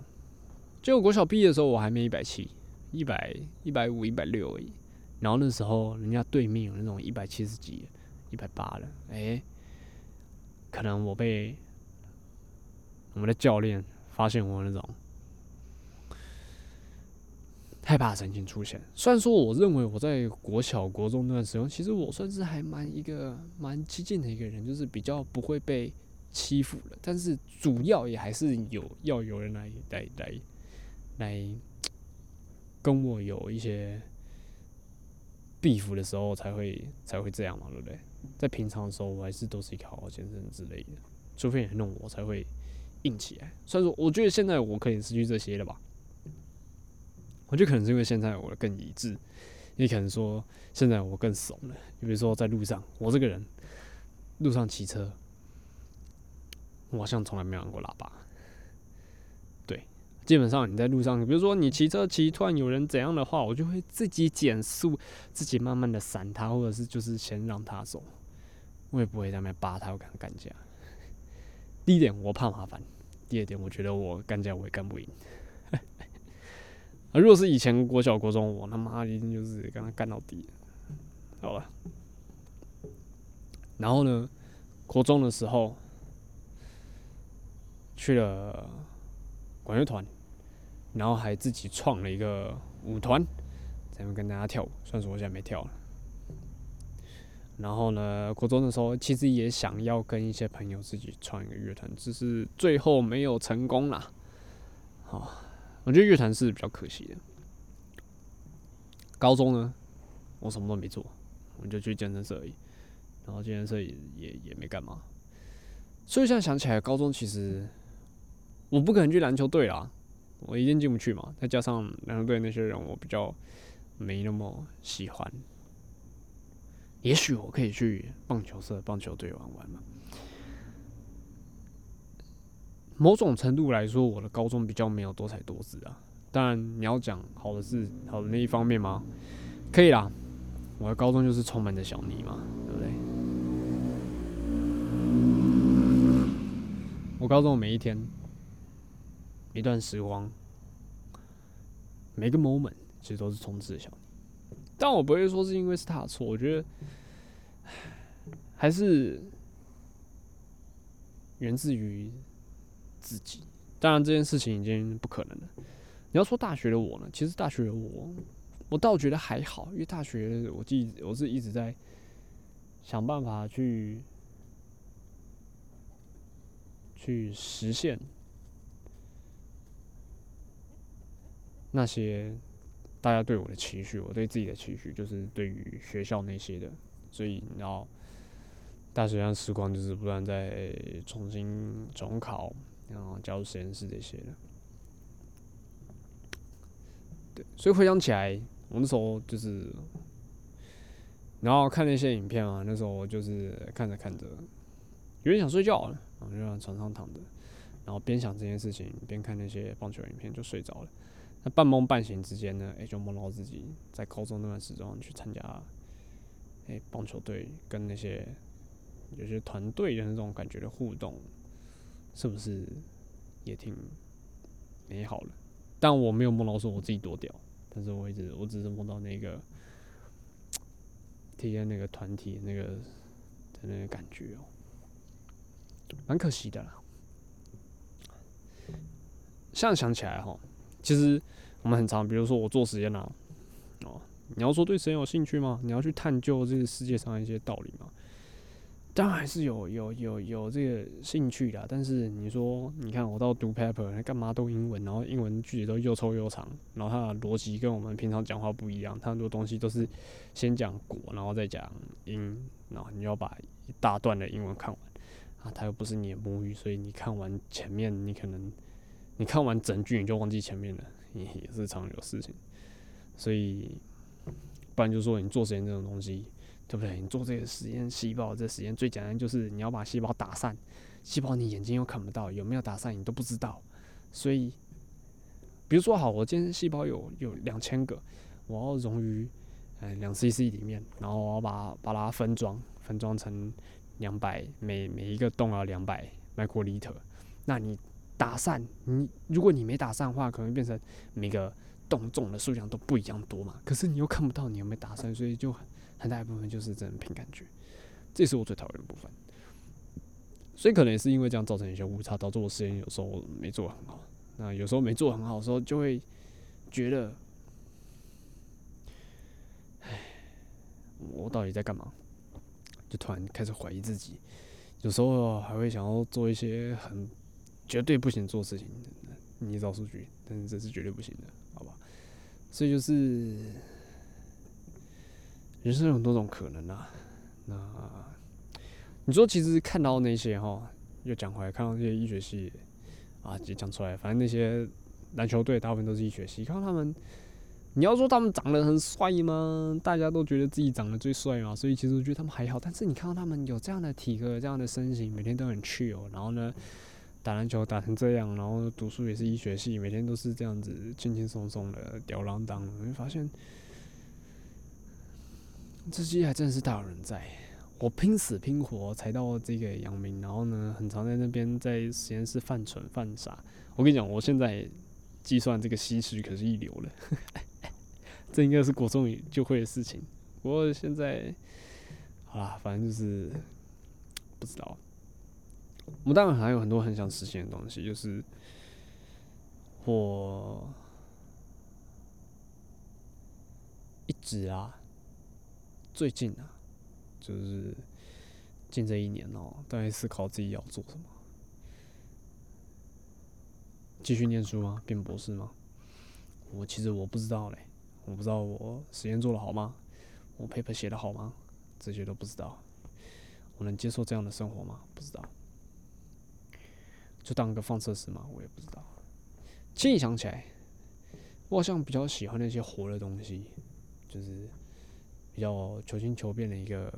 就国小毕业的时候，我还没一百七，一百一百五、一百六而已。然后那时候人家对面有那种一百七十几、一百八的，哎、可能我被我们的教练发现我那种害怕神情出现。虽然说我认为我在国小、国中那段时间，其实我算是还蛮一个蛮激进的一个人，就是比较不会被欺负的。但是主要也还是有要有人来来来来跟我有一些 beef 的时候，才会才会这样嘛，对不对？在平常的时候，我还是都是一个好好先生之类的，除非你弄我才会硬起来。虽然说，我觉得现在我可以失去这些了吧。我觉得可能是因为现在我更理智，也可能说现在我更怂了。就比如说在路上，我这个人路上骑车，我好像从来没有按过喇叭。对，基本上你在路上，比如说你骑车骑，突然有人怎样的话，我就会自己减速，自己慢慢的闪他，或者是就是先让他走，我也不会在那边扒他，我跟他干架。第一点，我怕麻烦；第二点，我觉得我干架我也干不赢。啊，如果是以前国小国中，我他妈一定就是跟他干到底。好了，然后呢，国中的时候去了管乐团，然后还自己创了一个舞团，在那跟大家跳舞。算是我现在没跳了。然后呢，国中的时候其实也想要跟一些朋友自己创一个乐团，只是最后没有成功啦。好，我觉得乐团是比较可惜的。高中呢，我什么都没做，我就去健身社而已，然后健身社也也也没干嘛。所以现在想起来，高中其实我不可能去篮球队啦，我一定进不去嘛。再加上篮球队那些人，我比较没那么喜欢。也许我可以去棒球社、棒球队玩玩嘛。某种程度来说，我的高中比较没有多彩多姿啊。当然，你要讲好的是好的那一方面吗？可以啦，我的高中就是充满着小泥嘛，对不对？我高中每一天、每段时光、每个 moment，其实都是充斥着小泥。但我不会说是因为是他的错，我觉得还是源自于自己。当然，这件事情已经不可能了。你要说大学的我呢？其实大学的我，我倒觉得还好，因为大学我记我是一直在想办法去去实现那些大家对我的期许，我对自己的期许，就是对于学校那些的。所以，然后大学上时光就是不断在重新重考，然后加入实验室这些的。对，所以回想起来，我那时候就是，然后看那些影片啊，那时候我就是看着看着，有点想睡觉了，然后就在床上躺着，然后边想这件事情，边看那些棒球影片，就睡着了。那半梦半醒之间呢，诶、就梦到自己在高中那段时光去参加，诶、棒球队跟那些有些团队的那种感觉的互动，是不是也挺美好的？但我没有梦到说我自己多屌，但是我一直我只是梦到那个体验那个团体那个的那个感觉哦，蛮可惜的啦。现在想起来哈，其实我们很常，比如说我做实验啊，哦，你要说对实验有兴趣吗？你要去探究这个世界上一些道理吗？当然还是有有有有这个兴趣的，但是你说，你看我到读 paper，干嘛都英文，然后英文句子都又臭又长，然后它的逻辑跟我们平常讲话不一样，它很多东西都是先讲果，然后再讲因，然后你要把一大段的英文看完啊，它又不是你的母语，所以你看完前面，你可能你看完整句你就忘记前面了，也也是常有事情，所以不然就是说你做实验这种东西。对不对？你做这个实验，细胞这实验最简单就是你要把细胞打散，细胞你眼睛又看不到，有没有打散你都不知道。所以，比如说好，我今天细胞有有两千个，我要溶于嗯两 CC 里面，然后我要把把它分装，分装成两百每每一个洞要两百 microliter。那你打散，你如果你没打散的话，可能变成每个洞重的数量都不一样多嘛。可是你又看不到你有没有打散，所以就很。很大一部分就是真的凭感觉，这是我最讨厌的部分。所以可能也是因为这样造成一些误差，导致我实验有时候没做很好。那有时候没做很好的时候，就会觉得，唉，我到底在干嘛？就突然开始怀疑自己。有时候还会想要做一些很绝对不行做事情，你找数据，但是这是绝对不行的，好吧？所以就是。人生有很多种可能啊，那你说其实看到那些哈，又讲回来看到那些医学系啊，就讲出来，反正那些篮球队大部分都是医学系，看到他们，你要说他们长得很帅吗？大家都觉得自己长得最帅嘛，所以其实我觉得他们还好。但是你看到他们有这样的体格、这样的身形，每天都很去哦，然后呢，打篮球打成这样，然后读书也是医学系，每天都是这样子轻轻松松的吊郎当的，你会发现。这些还真是大有人在，我拼死拼活才到这个阳明，然后呢，很常在那边在实验室犯蠢犯傻。我跟你讲，我现在计算这个西施可是一流了，这应该是国中就会的事情。不过现在，好啦，反正就是不知道。我们当然还有很多很想实现的东西，就是我一直啊。最近啊，就是近这一年哦，都在思考自己要做什么。继续念书吗？变博士吗？我其实我不知道嘞，我不知道我实验做的好吗？我 paper 写的好吗？这些都不知道。我能接受这样的生活吗？不知道。就当个放射师嘛？我也不知道。现在想起来，我好像比较喜欢那些活的东西，就是。比较求新求变的一个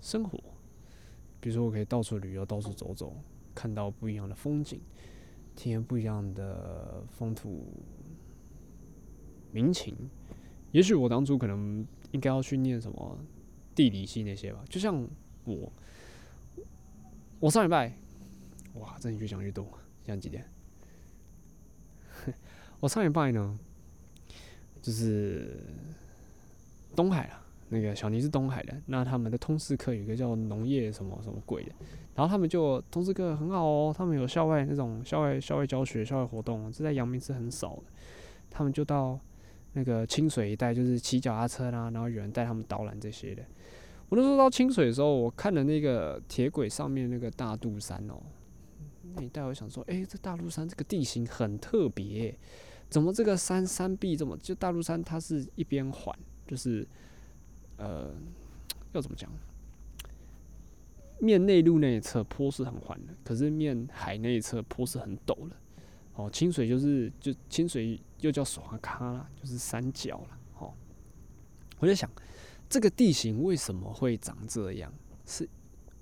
生活，比如说我可以到处旅游，到处走走，看到不一样的风景，体验不一样的风土民情。也许我当初可能应该要去念什么地理系那些吧。就像我，我上礼拜，哇，这你越讲越多。现在几点？我上礼拜呢，就是。东海啊，那个小尼是东海的，那他们的通识课有一个叫农业什么什么鬼的，然后他们就通识课很好哦，他们有校外那种校外校外教学、校外活动，这在阳明是很少的。他们就到那个清水一带，就是骑脚踏车啦，然后有人带他们导览这些的。我那时候到清水的时候，我看了那个铁轨上面那个大肚山哦，那一带我想说，哎，这大陆山这个地形很特别，怎么这个山山壁这么就大陆山它是一边缓。就是，呃，要怎么讲？面内陆那一侧坡是很缓的，可是面海那一侧坡是很陡的。哦，清水就是就清水又叫耍卡啦，就是三角了。哦，我在想，这个地形为什么会长这样？是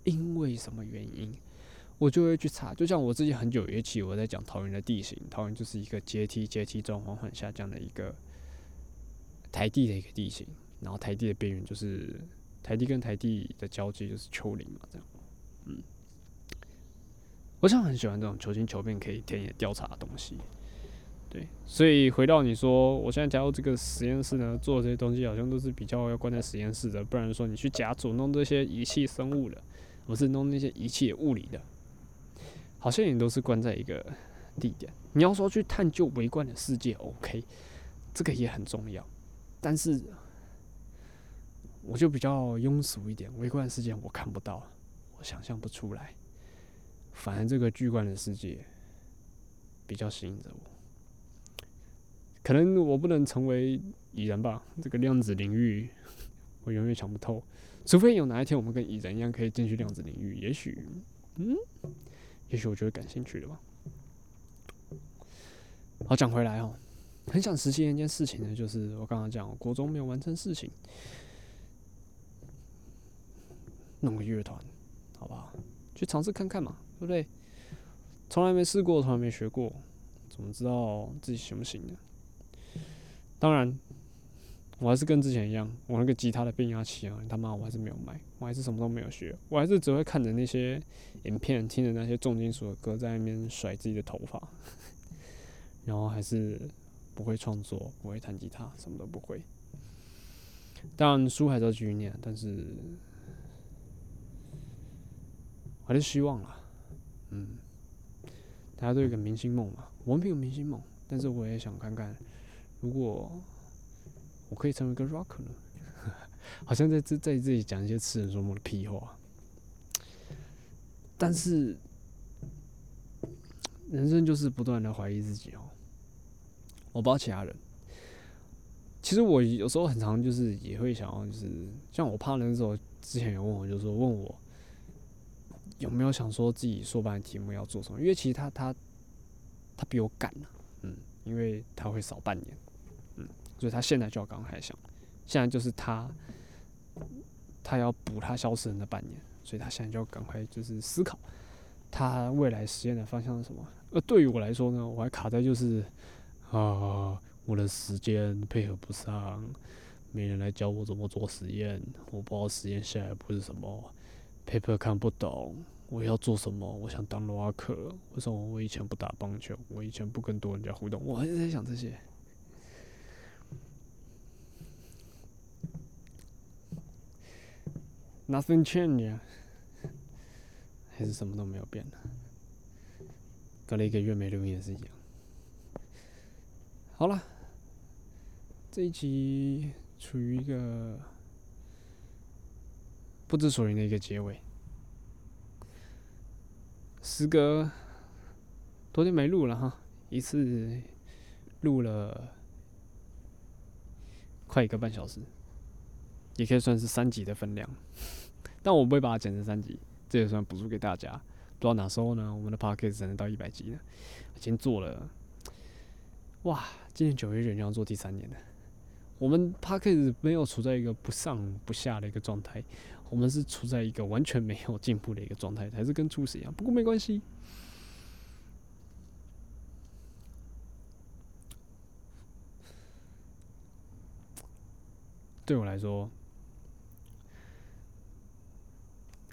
因为什么原因？我就会去查。就像我自己很久以前我在讲桃园的地形，桃园就是一个阶梯阶梯状缓缓下降的一个。台地的一个地形，然后台地的边缘就是台地跟台地的交界就是丘陵嘛，这样，嗯，我想很喜欢这种求新求变可以田野调查的东西，对，所以回到你说，我现在加入这个实验室呢，做这些东西好像都是比较要关在实验室的，不然说你去甲组弄这些仪器生物的，不是弄那些仪器物理的，好像也都是关在一个地点。你要说去探究微观的世界，OK，这个也很重要，但是我就比较庸俗一点，微观世界我看不到，我想象不出来，反而这个巨观的世界比较吸引着我。可能我不能成为蚁人吧，这个量子领域我永远想不透，除非有哪一天我们跟蚁人一样可以进去量子领域，也许，嗯，也许我就会感兴趣的吧。好，讲回来哦，很想实现一件事情呢，就是我刚刚讲，国中没有完成事情，弄个乐团，好不好？去尝试看看嘛，对不对？从来没试过，从来没学过，怎么知道自己行不行呢？当然，我还是跟之前一样，我那个吉他的变压器啊，他妈我还是没有买，我还是什么都没有学，我还是只会看着那些影片，听着那些重金属的歌，在那边甩自己的头发，然后还是不会创作，不会弹吉他，什么都不会。当然书还是要继续念，但是还是希望啦，嗯，大家都有个明星梦嘛，我没有明星梦，但是我也想看看。如果我可以成为一个 rocker 呢？好像在这在这里讲一些痴人说梦的屁话。但是人生就是不断的怀疑自己哦。我不知道其他人。其实我有时候很常就是也会想要，就是像我怕那时候之前有问我，就是说问我有没有想说自己说班的题目要做什么？因为其实他他他比我赶呢，嗯，因为他会少半年。所以他现在就要赶快想，现在就是他，他要补他消失的那半年，所以他现在就要赶快就是思考，他未来实验的方向是什么。而对于我来说呢，我还卡在就是啊，我的时间配合不上，没人来教我怎么做实验，我不知道实验下一步是什么，paper 看不懂，我要做什么？我想当罗克，为什么我以前不打棒球？我以前不跟多人家互动？我还是在想这些。Nothing changed，还是什么都没有变的。隔了一个月没录音也是一样。好了，这一集处于一个不知所云的一个结尾。时隔多天没录了哈，一次录了快一个半小时。也可以算是三级的分量，但我不会把它剪成三级，这也算补助给大家。不知道哪时候呢，我们的 p o c k e t 才能到一百级呢？已经做了，哇！今年九月就要做第三年了。我们 p o c k e t 没有处在一个不上不下的一个状态，我们是处在一个完全没有进步的一个状态，还是跟初始一样。不过没关系，对我来说。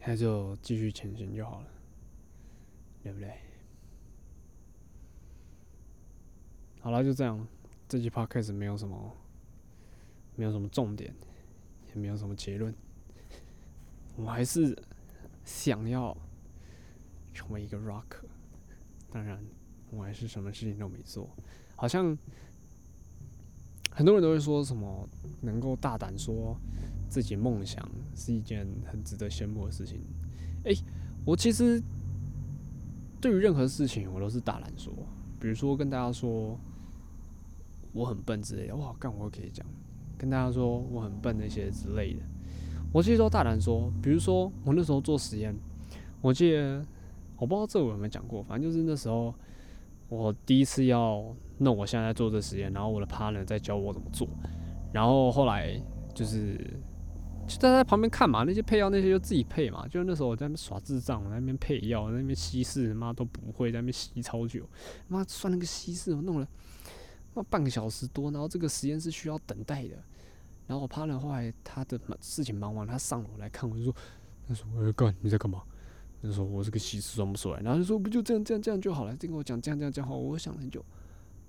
那就继续前行就好了，对不对？好了，就这样。这期 podcast 没有什么，没有什么重点，也没有什么结论。我还是想要成为一个 rock，当然，我还是什么事情都没做。好像很多人都会说什么能够大胆说。自己梦想是一件很值得羡慕的事情。诶，我其实对于任何事情，我都是大胆说。比如说跟大家说我很笨之类的，哇，干我可以讲，跟大家说我很笨那些之类的，我其实都大胆说。比如说我那时候做实验，我记得我不知道这我有没有讲过，反正就是那时候我第一次要弄我现在在做这实验，然后我的 partner 在教我怎么做，然后后来就是。就在在旁边看嘛，那些配药那些就自己配嘛。就那时候我在那边耍智障，在那边配药，在那边稀释，妈都不会，在那边吸超久，妈算那个稀释，我弄了妈半个小时多，然后这个实验是需要等待的。然后我趴了，后来他的事情忙完，他上楼来看，我就说：“他说我要干，你在干嘛？”就说：“我这个稀释装不出来。”然后就说：“不就这样这样这样就好了。”跟我讲这样这样讲好，我想很久，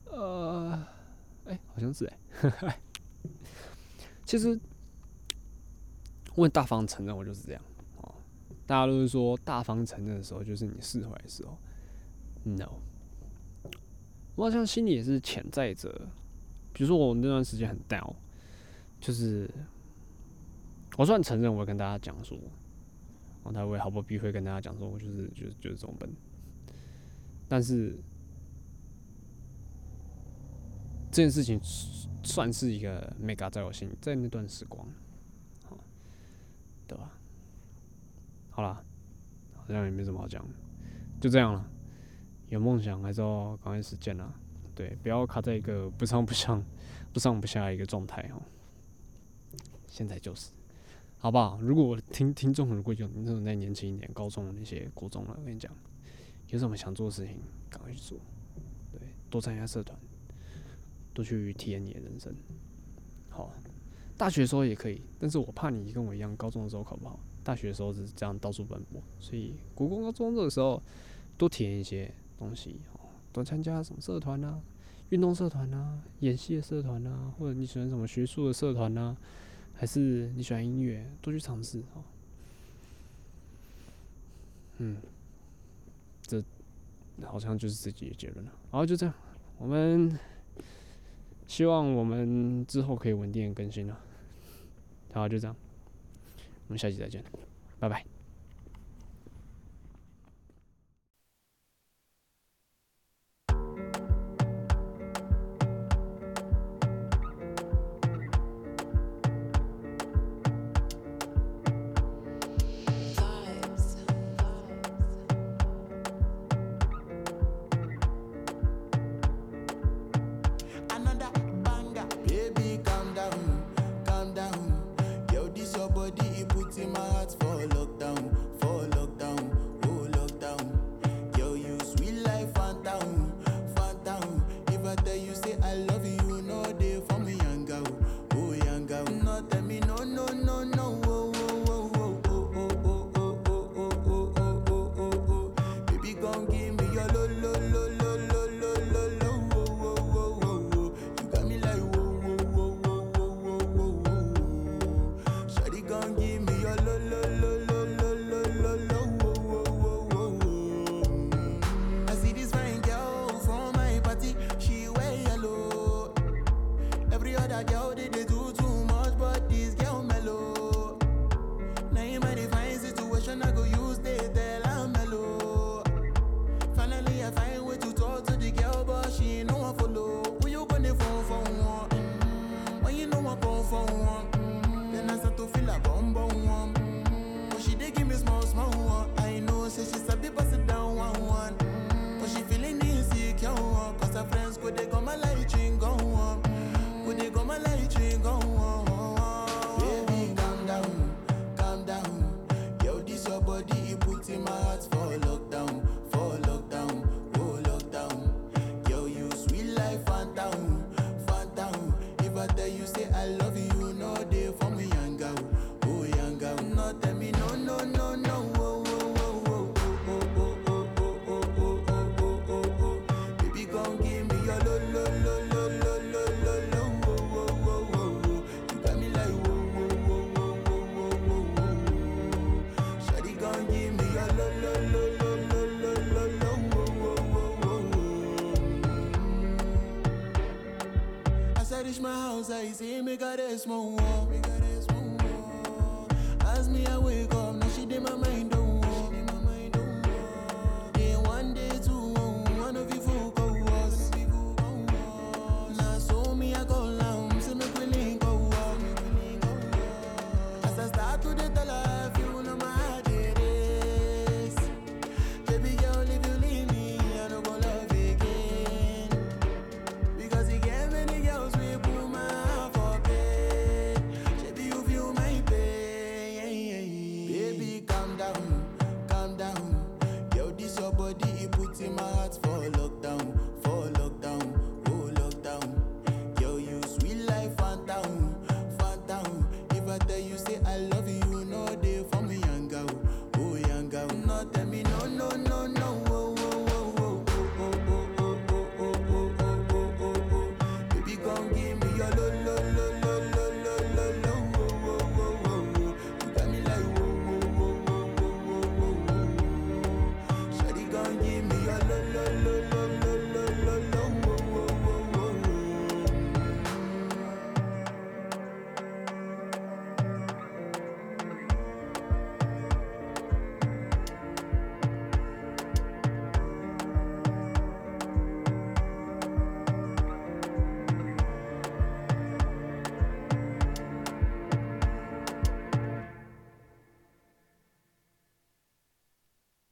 呃，哎、好像是哎、其实我很大方承认，我就是这样哦。大家都是说大方承认的时候，就是你释怀的时候。No，我好像心里也是潜在着，比如说我那段时间很 down，就是我虽然承认，我会跟大家讲说，然后，他会毫不避讳跟大家讲说，我就是就是就是这种笨，但是这件事情算是一个 mega 在我心，在那段时光，对吧？好啦，好像也没什么好讲，就这样了。有梦想还是要赶快实践啦，对，不要卡在一个不上不上、不上不下一个状态哦。现在就是，好不好？如果我听听众如果有那种再年轻一点，高中的那些国中了，我跟你讲，有什么想做的事情，赶快去做，对，多参加社团，多去体验你的人生。好，大学的时候也可以，但是我怕你跟我一样，高中的时候考不好，大学的时候是这样到处奔波，所以国公高中这个时候多体验一些东西，多参加什么社团啊，运动社团啊，演戏的社团啊，或者你喜欢什么学术的社团啊，还是你喜欢音乐，多去尝试哦。嗯，这好像就是自己的结论了。好，就这样，我们希望我们之后可以稳定更新了。好，就这样，我们下期再见，拜拜。